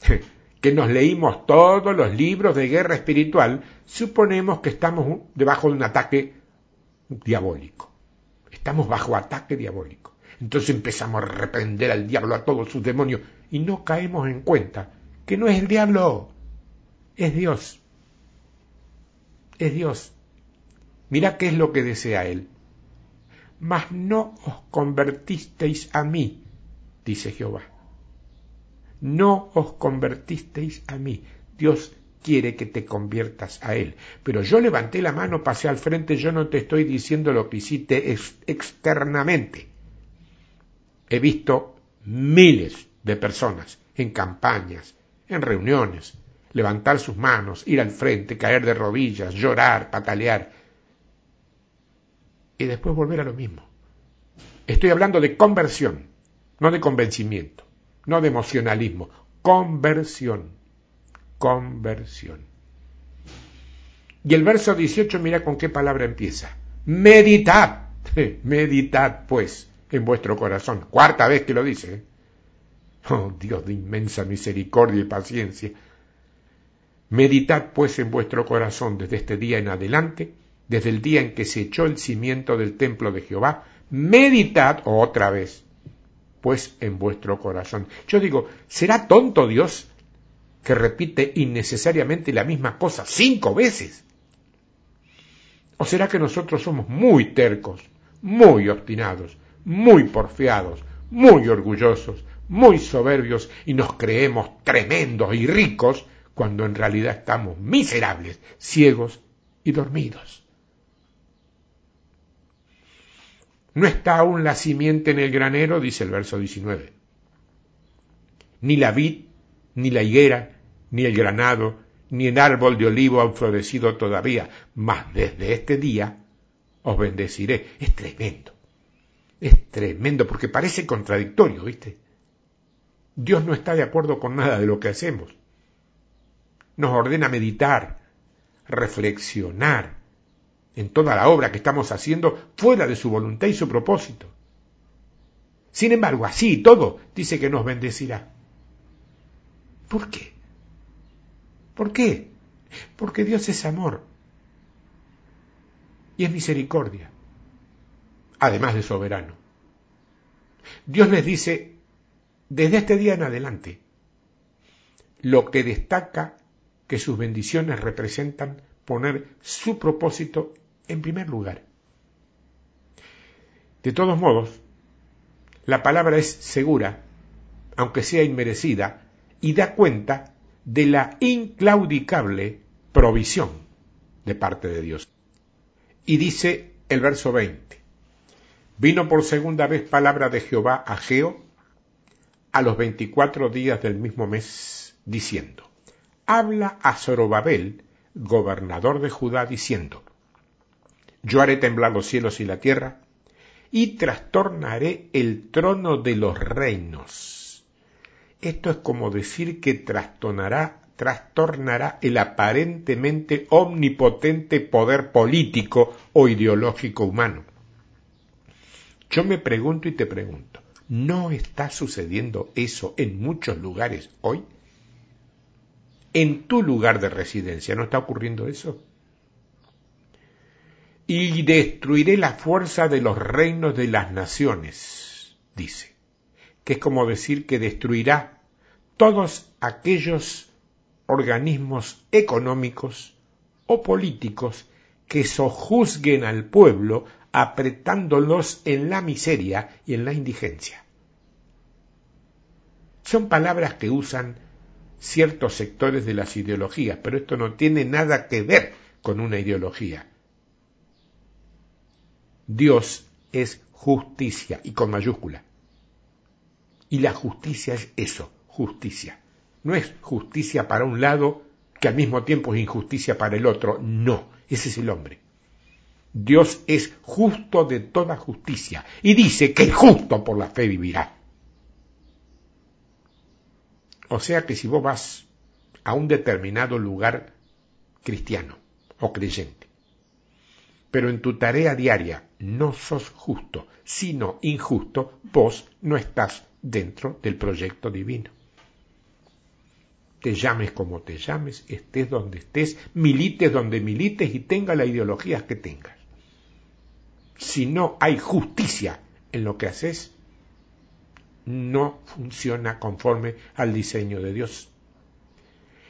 que nos leímos todos los libros de guerra espiritual, suponemos que estamos debajo de un ataque diabólico. Estamos bajo ataque diabólico. Entonces empezamos a reprender al diablo, a todos sus demonios, y no caemos en cuenta que no es el diablo, es Dios. Es Dios. Mira qué es lo que desea Él. Mas no os convertisteis a mí, dice Jehová no os convertisteis a mí. Dios quiere que te conviertas a Él. Pero yo levanté la mano, pasé al frente, yo no te estoy diciendo lo que hiciste externamente. He visto miles de personas en campañas, en reuniones, levantar sus manos, ir al frente, caer de rodillas, llorar, patalear y después volver a lo mismo. Estoy hablando de conversión, no de convencimiento no de emocionalismo, conversión, conversión. Y el verso 18, mira con qué palabra empieza. Meditad, meditad pues en vuestro corazón. Cuarta vez que lo dice. ¿eh? Oh Dios de inmensa misericordia y paciencia. Meditad pues en vuestro corazón desde este día en adelante, desde el día en que se echó el cimiento del templo de Jehová. Meditad otra vez pues en vuestro corazón. Yo digo, ¿será tonto Dios que repite innecesariamente la misma cosa cinco veces? ¿O será que nosotros somos muy tercos, muy obstinados, muy porfiados, muy orgullosos, muy soberbios y nos creemos tremendos y ricos cuando en realidad estamos miserables, ciegos y dormidos? No está aún la simiente en el granero, dice el verso 19. Ni la vid, ni la higuera, ni el granado, ni el árbol de olivo han florecido todavía, mas desde este día os bendeciré. Es tremendo. Es tremendo porque parece contradictorio, ¿viste? Dios no está de acuerdo con nada de lo que hacemos. Nos ordena meditar, reflexionar, en toda la obra que estamos haciendo fuera de su voluntad y su propósito. Sin embargo, así y todo, dice que nos bendecirá. ¿Por qué? ¿Por qué? Porque Dios es amor y es misericordia, además de soberano. Dios les dice, desde este día en adelante, lo que destaca que sus bendiciones representan poner su propósito en primer lugar. De todos modos, la palabra es segura, aunque sea inmerecida, y da cuenta de la inclaudicable provisión de parte de Dios. Y dice el verso 20, vino por segunda vez palabra de Jehová a Geo a los veinticuatro días del mismo mes, diciendo, habla a Zorobabel, gobernador de Judá, diciendo, yo haré temblar los cielos y la tierra, y trastornaré el trono de los reinos. Esto es como decir que trastornará, trastornará el aparentemente omnipotente poder político o ideológico humano. Yo me pregunto y te pregunto, ¿no está sucediendo eso en muchos lugares hoy? ¿En tu lugar de residencia no está ocurriendo eso? y destruiré la fuerza de los reinos de las naciones, dice, es como decir que destruirá todos aquellos organismos económicos o políticos que sojuzguen al pueblo apretándolos en la miseria y en la indigencia. Son palabras que usan ciertos sectores de las ideologías, pero esto no tiene nada que ver con una ideología. Dios es justicia y con mayúscula. Y la justicia es eso, justicia. No es justicia para un lado que al mismo tiempo es injusticia para el otro. No, ese es el hombre. Dios es justo de toda justicia y dice que el justo por la fe vivirá. O sea que si vos vas a un determinado lugar cristiano o creyente, pero en tu tarea diaria no sos justo, sino injusto, vos no estás dentro del proyecto divino. Te llames como te llames, estés donde estés, milites donde milites y tenga la ideología que tengas. Si no hay justicia en lo que haces, no funciona conforme al diseño de Dios.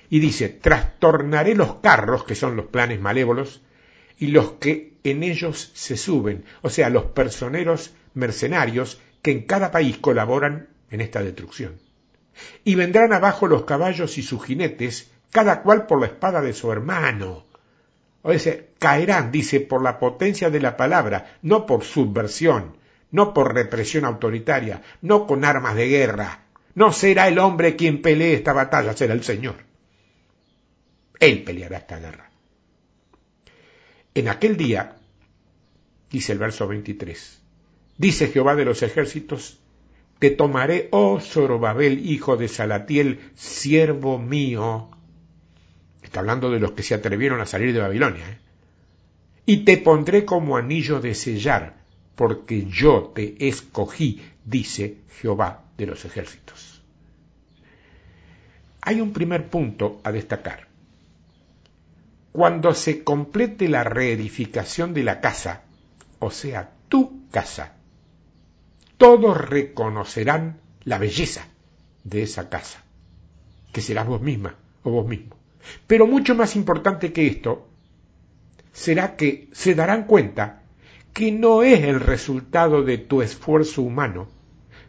Y dice, trastornaré los carros, que son los planes malévolos, y los que en ellos se suben, o sea, los personeros mercenarios que en cada país colaboran en esta destrucción. Y vendrán abajo los caballos y sus jinetes, cada cual por la espada de su hermano. O sea, caerán, dice, por la potencia de la palabra, no por subversión, no por represión autoritaria, no con armas de guerra. No será el hombre quien pelee esta batalla, será el Señor. Él peleará esta guerra. En aquel día, dice el verso 23, dice Jehová de los ejércitos, te tomaré, oh Zorobabel, hijo de Salatiel, siervo mío. Está hablando de los que se atrevieron a salir de Babilonia. ¿eh? Y te pondré como anillo de sellar, porque yo te escogí, dice Jehová de los ejércitos. Hay un primer punto a destacar. Cuando se complete la reedificación de la casa, o sea, tu casa, todos reconocerán la belleza de esa casa, que serás vos misma o vos mismo. Pero mucho más importante que esto será que se darán cuenta que no es el resultado de tu esfuerzo humano,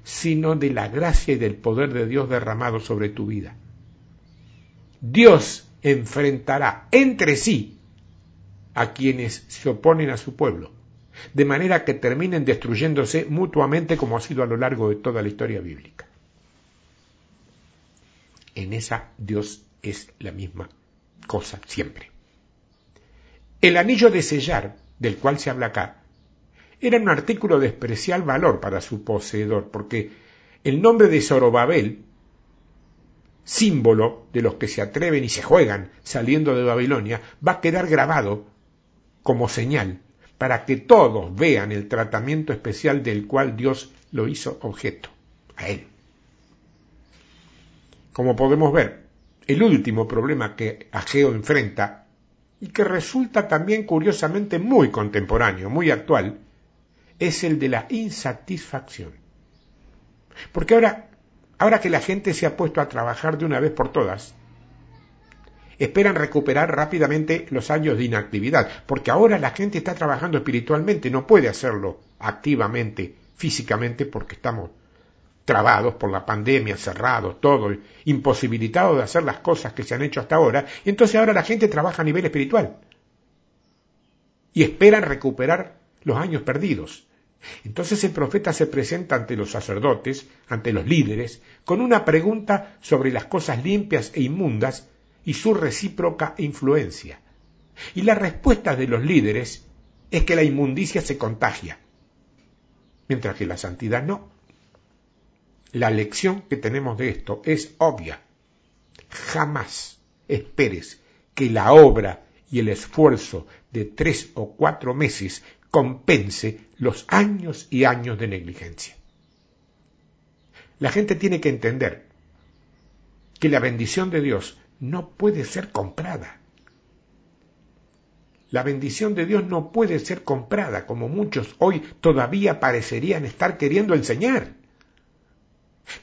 sino de la gracia y del poder de Dios derramado sobre tu vida. Dios enfrentará entre sí a quienes se oponen a su pueblo, de manera que terminen destruyéndose mutuamente como ha sido a lo largo de toda la historia bíblica. En esa Dios es la misma cosa siempre. El anillo de sellar, del cual se habla acá, era un artículo de especial valor para su poseedor, porque el nombre de Zorobabel, símbolo de los que se atreven y se juegan saliendo de Babilonia, va a quedar grabado como señal para que todos vean el tratamiento especial del cual Dios lo hizo objeto, a él. Como podemos ver, el último problema que Ageo enfrenta y que resulta también curiosamente muy contemporáneo, muy actual, es el de la insatisfacción. Porque ahora, ahora que la gente se ha puesto a trabajar de una vez por todas, esperan recuperar rápidamente los años de inactividad, porque ahora la gente está trabajando espiritualmente, no puede hacerlo activamente, físicamente, porque estamos trabados por la pandemia, cerrados, todo, imposibilitados de hacer las cosas que se han hecho hasta ahora, y entonces ahora la gente trabaja a nivel espiritual y esperan recuperar los años perdidos. Entonces el profeta se presenta ante los sacerdotes, ante los líderes, con una pregunta sobre las cosas limpias e inmundas y su recíproca influencia. Y la respuesta de los líderes es que la inmundicia se contagia, mientras que la santidad no. La lección que tenemos de esto es obvia. Jamás esperes que la obra y el esfuerzo de tres o cuatro meses compense los años y años de negligencia. La gente tiene que entender que la bendición de Dios no puede ser comprada. La bendición de Dios no puede ser comprada, como muchos hoy todavía parecerían estar queriendo enseñar.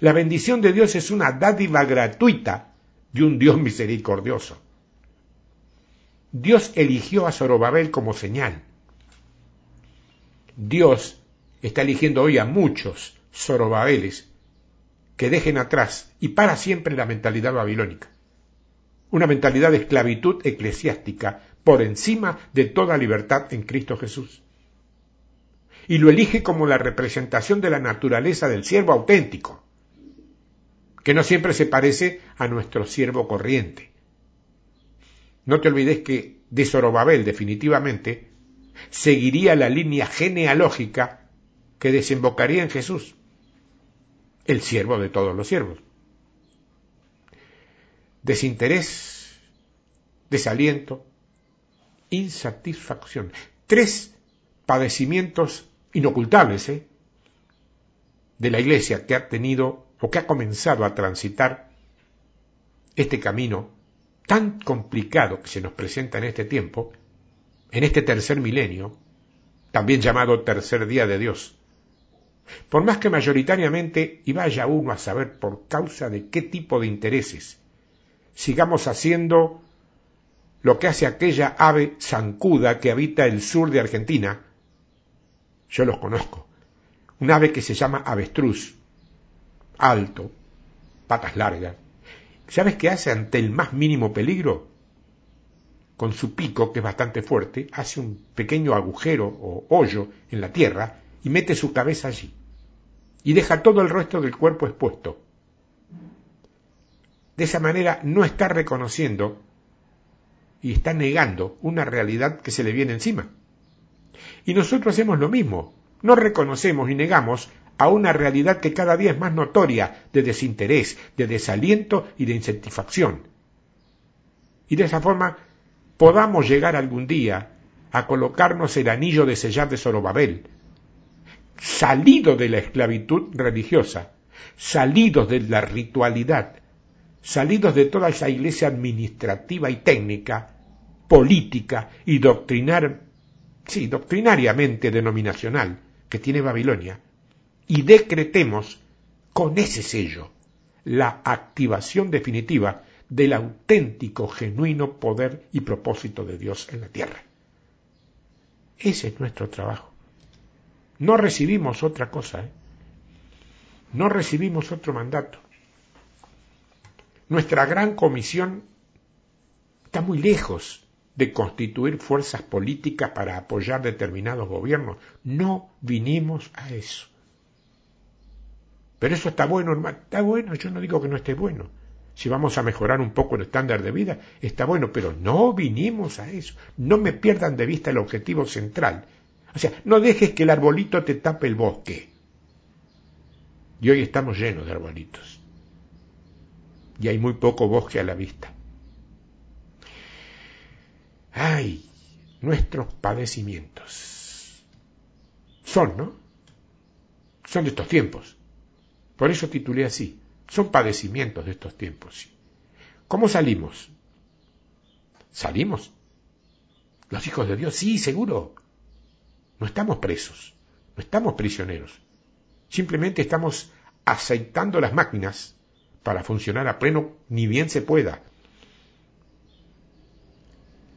La bendición de Dios es una dádiva gratuita de un Dios misericordioso. Dios eligió a Zorobabel como señal Dios está eligiendo hoy a muchos Zorobabeles que dejen atrás y para siempre la mentalidad babilónica. Una mentalidad de esclavitud eclesiástica por encima de toda libertad en Cristo Jesús. Y lo elige como la representación de la naturaleza del siervo auténtico, que no siempre se parece a nuestro siervo corriente. No te olvides que de Zorobabel definitivamente seguiría la línea genealógica que desembocaría en Jesús el siervo de todos los siervos. Desinterés, desaliento, insatisfacción. Tres padecimientos inocultables ¿eh? de la iglesia que ha tenido o que ha comenzado a transitar este camino tan complicado que se nos presenta en este tiempo, en este tercer milenio, también llamado tercer día de Dios, por más que mayoritariamente, y vaya uno a saber por causa de qué tipo de intereses, sigamos haciendo lo que hace aquella ave zancuda que habita el sur de Argentina, yo los conozco, un ave que se llama avestruz, alto, patas largas. ¿Sabes qué hace ante el más mínimo peligro? Con su pico, que es bastante fuerte, hace un pequeño agujero o hoyo en la tierra y mete su cabeza allí y deja todo el resto del cuerpo expuesto. De esa manera no está reconociendo y está negando una realidad que se le viene encima. Y nosotros hacemos lo mismo, no reconocemos y negamos a una realidad que cada día es más notoria de desinterés, de desaliento y de insatisfacción. Y de esa forma podamos llegar algún día a colocarnos el anillo de sellar de Zorobabel, salido de la esclavitud religiosa, salidos de la ritualidad, salidos de toda esa iglesia administrativa y técnica, política y doctrinar, sí, doctrinariamente denominacional que tiene Babilonia, y decretemos con ese sello la activación definitiva del auténtico, genuino poder y propósito de Dios en la tierra. Ese es nuestro trabajo. No recibimos otra cosa, ¿eh? no recibimos otro mandato. Nuestra gran comisión está muy lejos de constituir fuerzas políticas para apoyar determinados gobiernos. No vinimos a eso. Pero eso está bueno, hermano. Está bueno, yo no digo que no esté bueno. Si vamos a mejorar un poco el estándar de vida, está bueno, pero no vinimos a eso. No me pierdan de vista el objetivo central, o sea, no dejes que el arbolito te tape el bosque. Y hoy estamos llenos de arbolitos. Y hay muy poco bosque a la vista. Ay, nuestros padecimientos. Son, ¿no? Son de estos tiempos. Por eso titulé así. Son padecimientos de estos tiempos. ¿Cómo salimos? ¿Salimos? ¿Los hijos de Dios? Sí, seguro. No estamos presos, no estamos prisioneros. Simplemente estamos aceitando las máquinas para funcionar a pleno ni bien se pueda.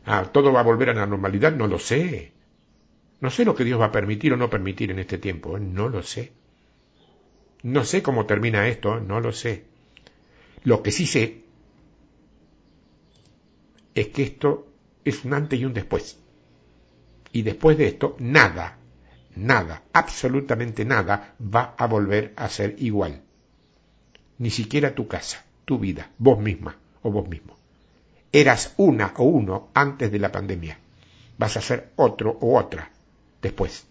Ah, ¿todo va a volver a la normalidad? No lo sé. No sé lo que Dios va a permitir o no permitir en este tiempo, ¿eh? no lo sé. No sé cómo termina esto, ¿eh? no lo sé. Lo que sí sé es que esto es un antes y un después. Y después de esto, nada, nada, absolutamente nada va a volver a ser igual. Ni siquiera tu casa, tu vida, vos misma o vos mismo. Eras una o uno antes de la pandemia. Vas a ser otro o otra después.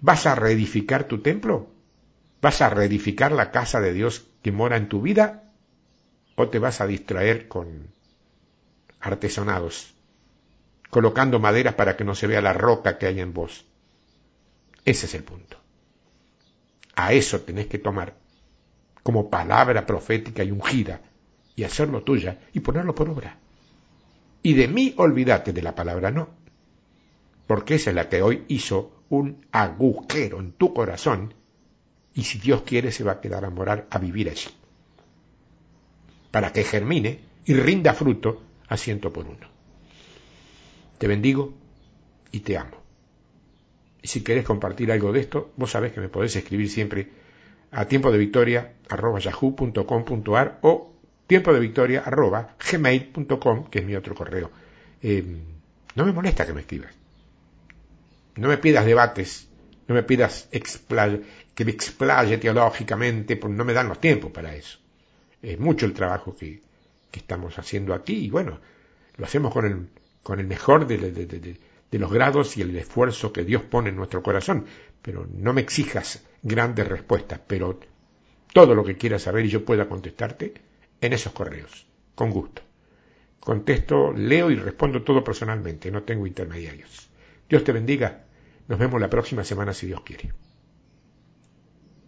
¿Vas a reedificar tu templo? ¿Vas a reedificar la casa de Dios que mora en tu vida? ¿O te vas a distraer con artesonados colocando maderas para que no se vea la roca que hay en vos. Ese es el punto. A eso tenés que tomar como palabra profética y ungida y hacerlo tuya y ponerlo por obra. Y de mí olvídate de la palabra no, porque esa es la que hoy hizo un agujero en tu corazón y si Dios quiere se va a quedar a morar, a vivir allí, para que germine y rinda fruto a ciento por uno. Te bendigo y te amo. Si querés compartir algo de esto, vos sabés que me podés escribir siempre a tiempo de victoria yahoo.com.ar o tiempo de victoria gmail.com, que es mi otro correo. Eh, no me molesta que me escribas. No me pidas debates, no me pidas que me explaye teológicamente, porque no me dan los tiempos para eso. Es mucho el trabajo que, estamos haciendo aquí y bueno, lo hacemos con el, con el mejor de, de los grados y el esfuerzo que Dios pone en nuestro corazón. Pero no me exijas grandes respuestas, pero todo lo que quieras saber y yo pueda contestarte en esos correos, con gusto. Contesto, leo y respondo todo personalmente, no tengo intermediarios. Dios te bendiga. Nos vemos la próxima semana si Dios quiere.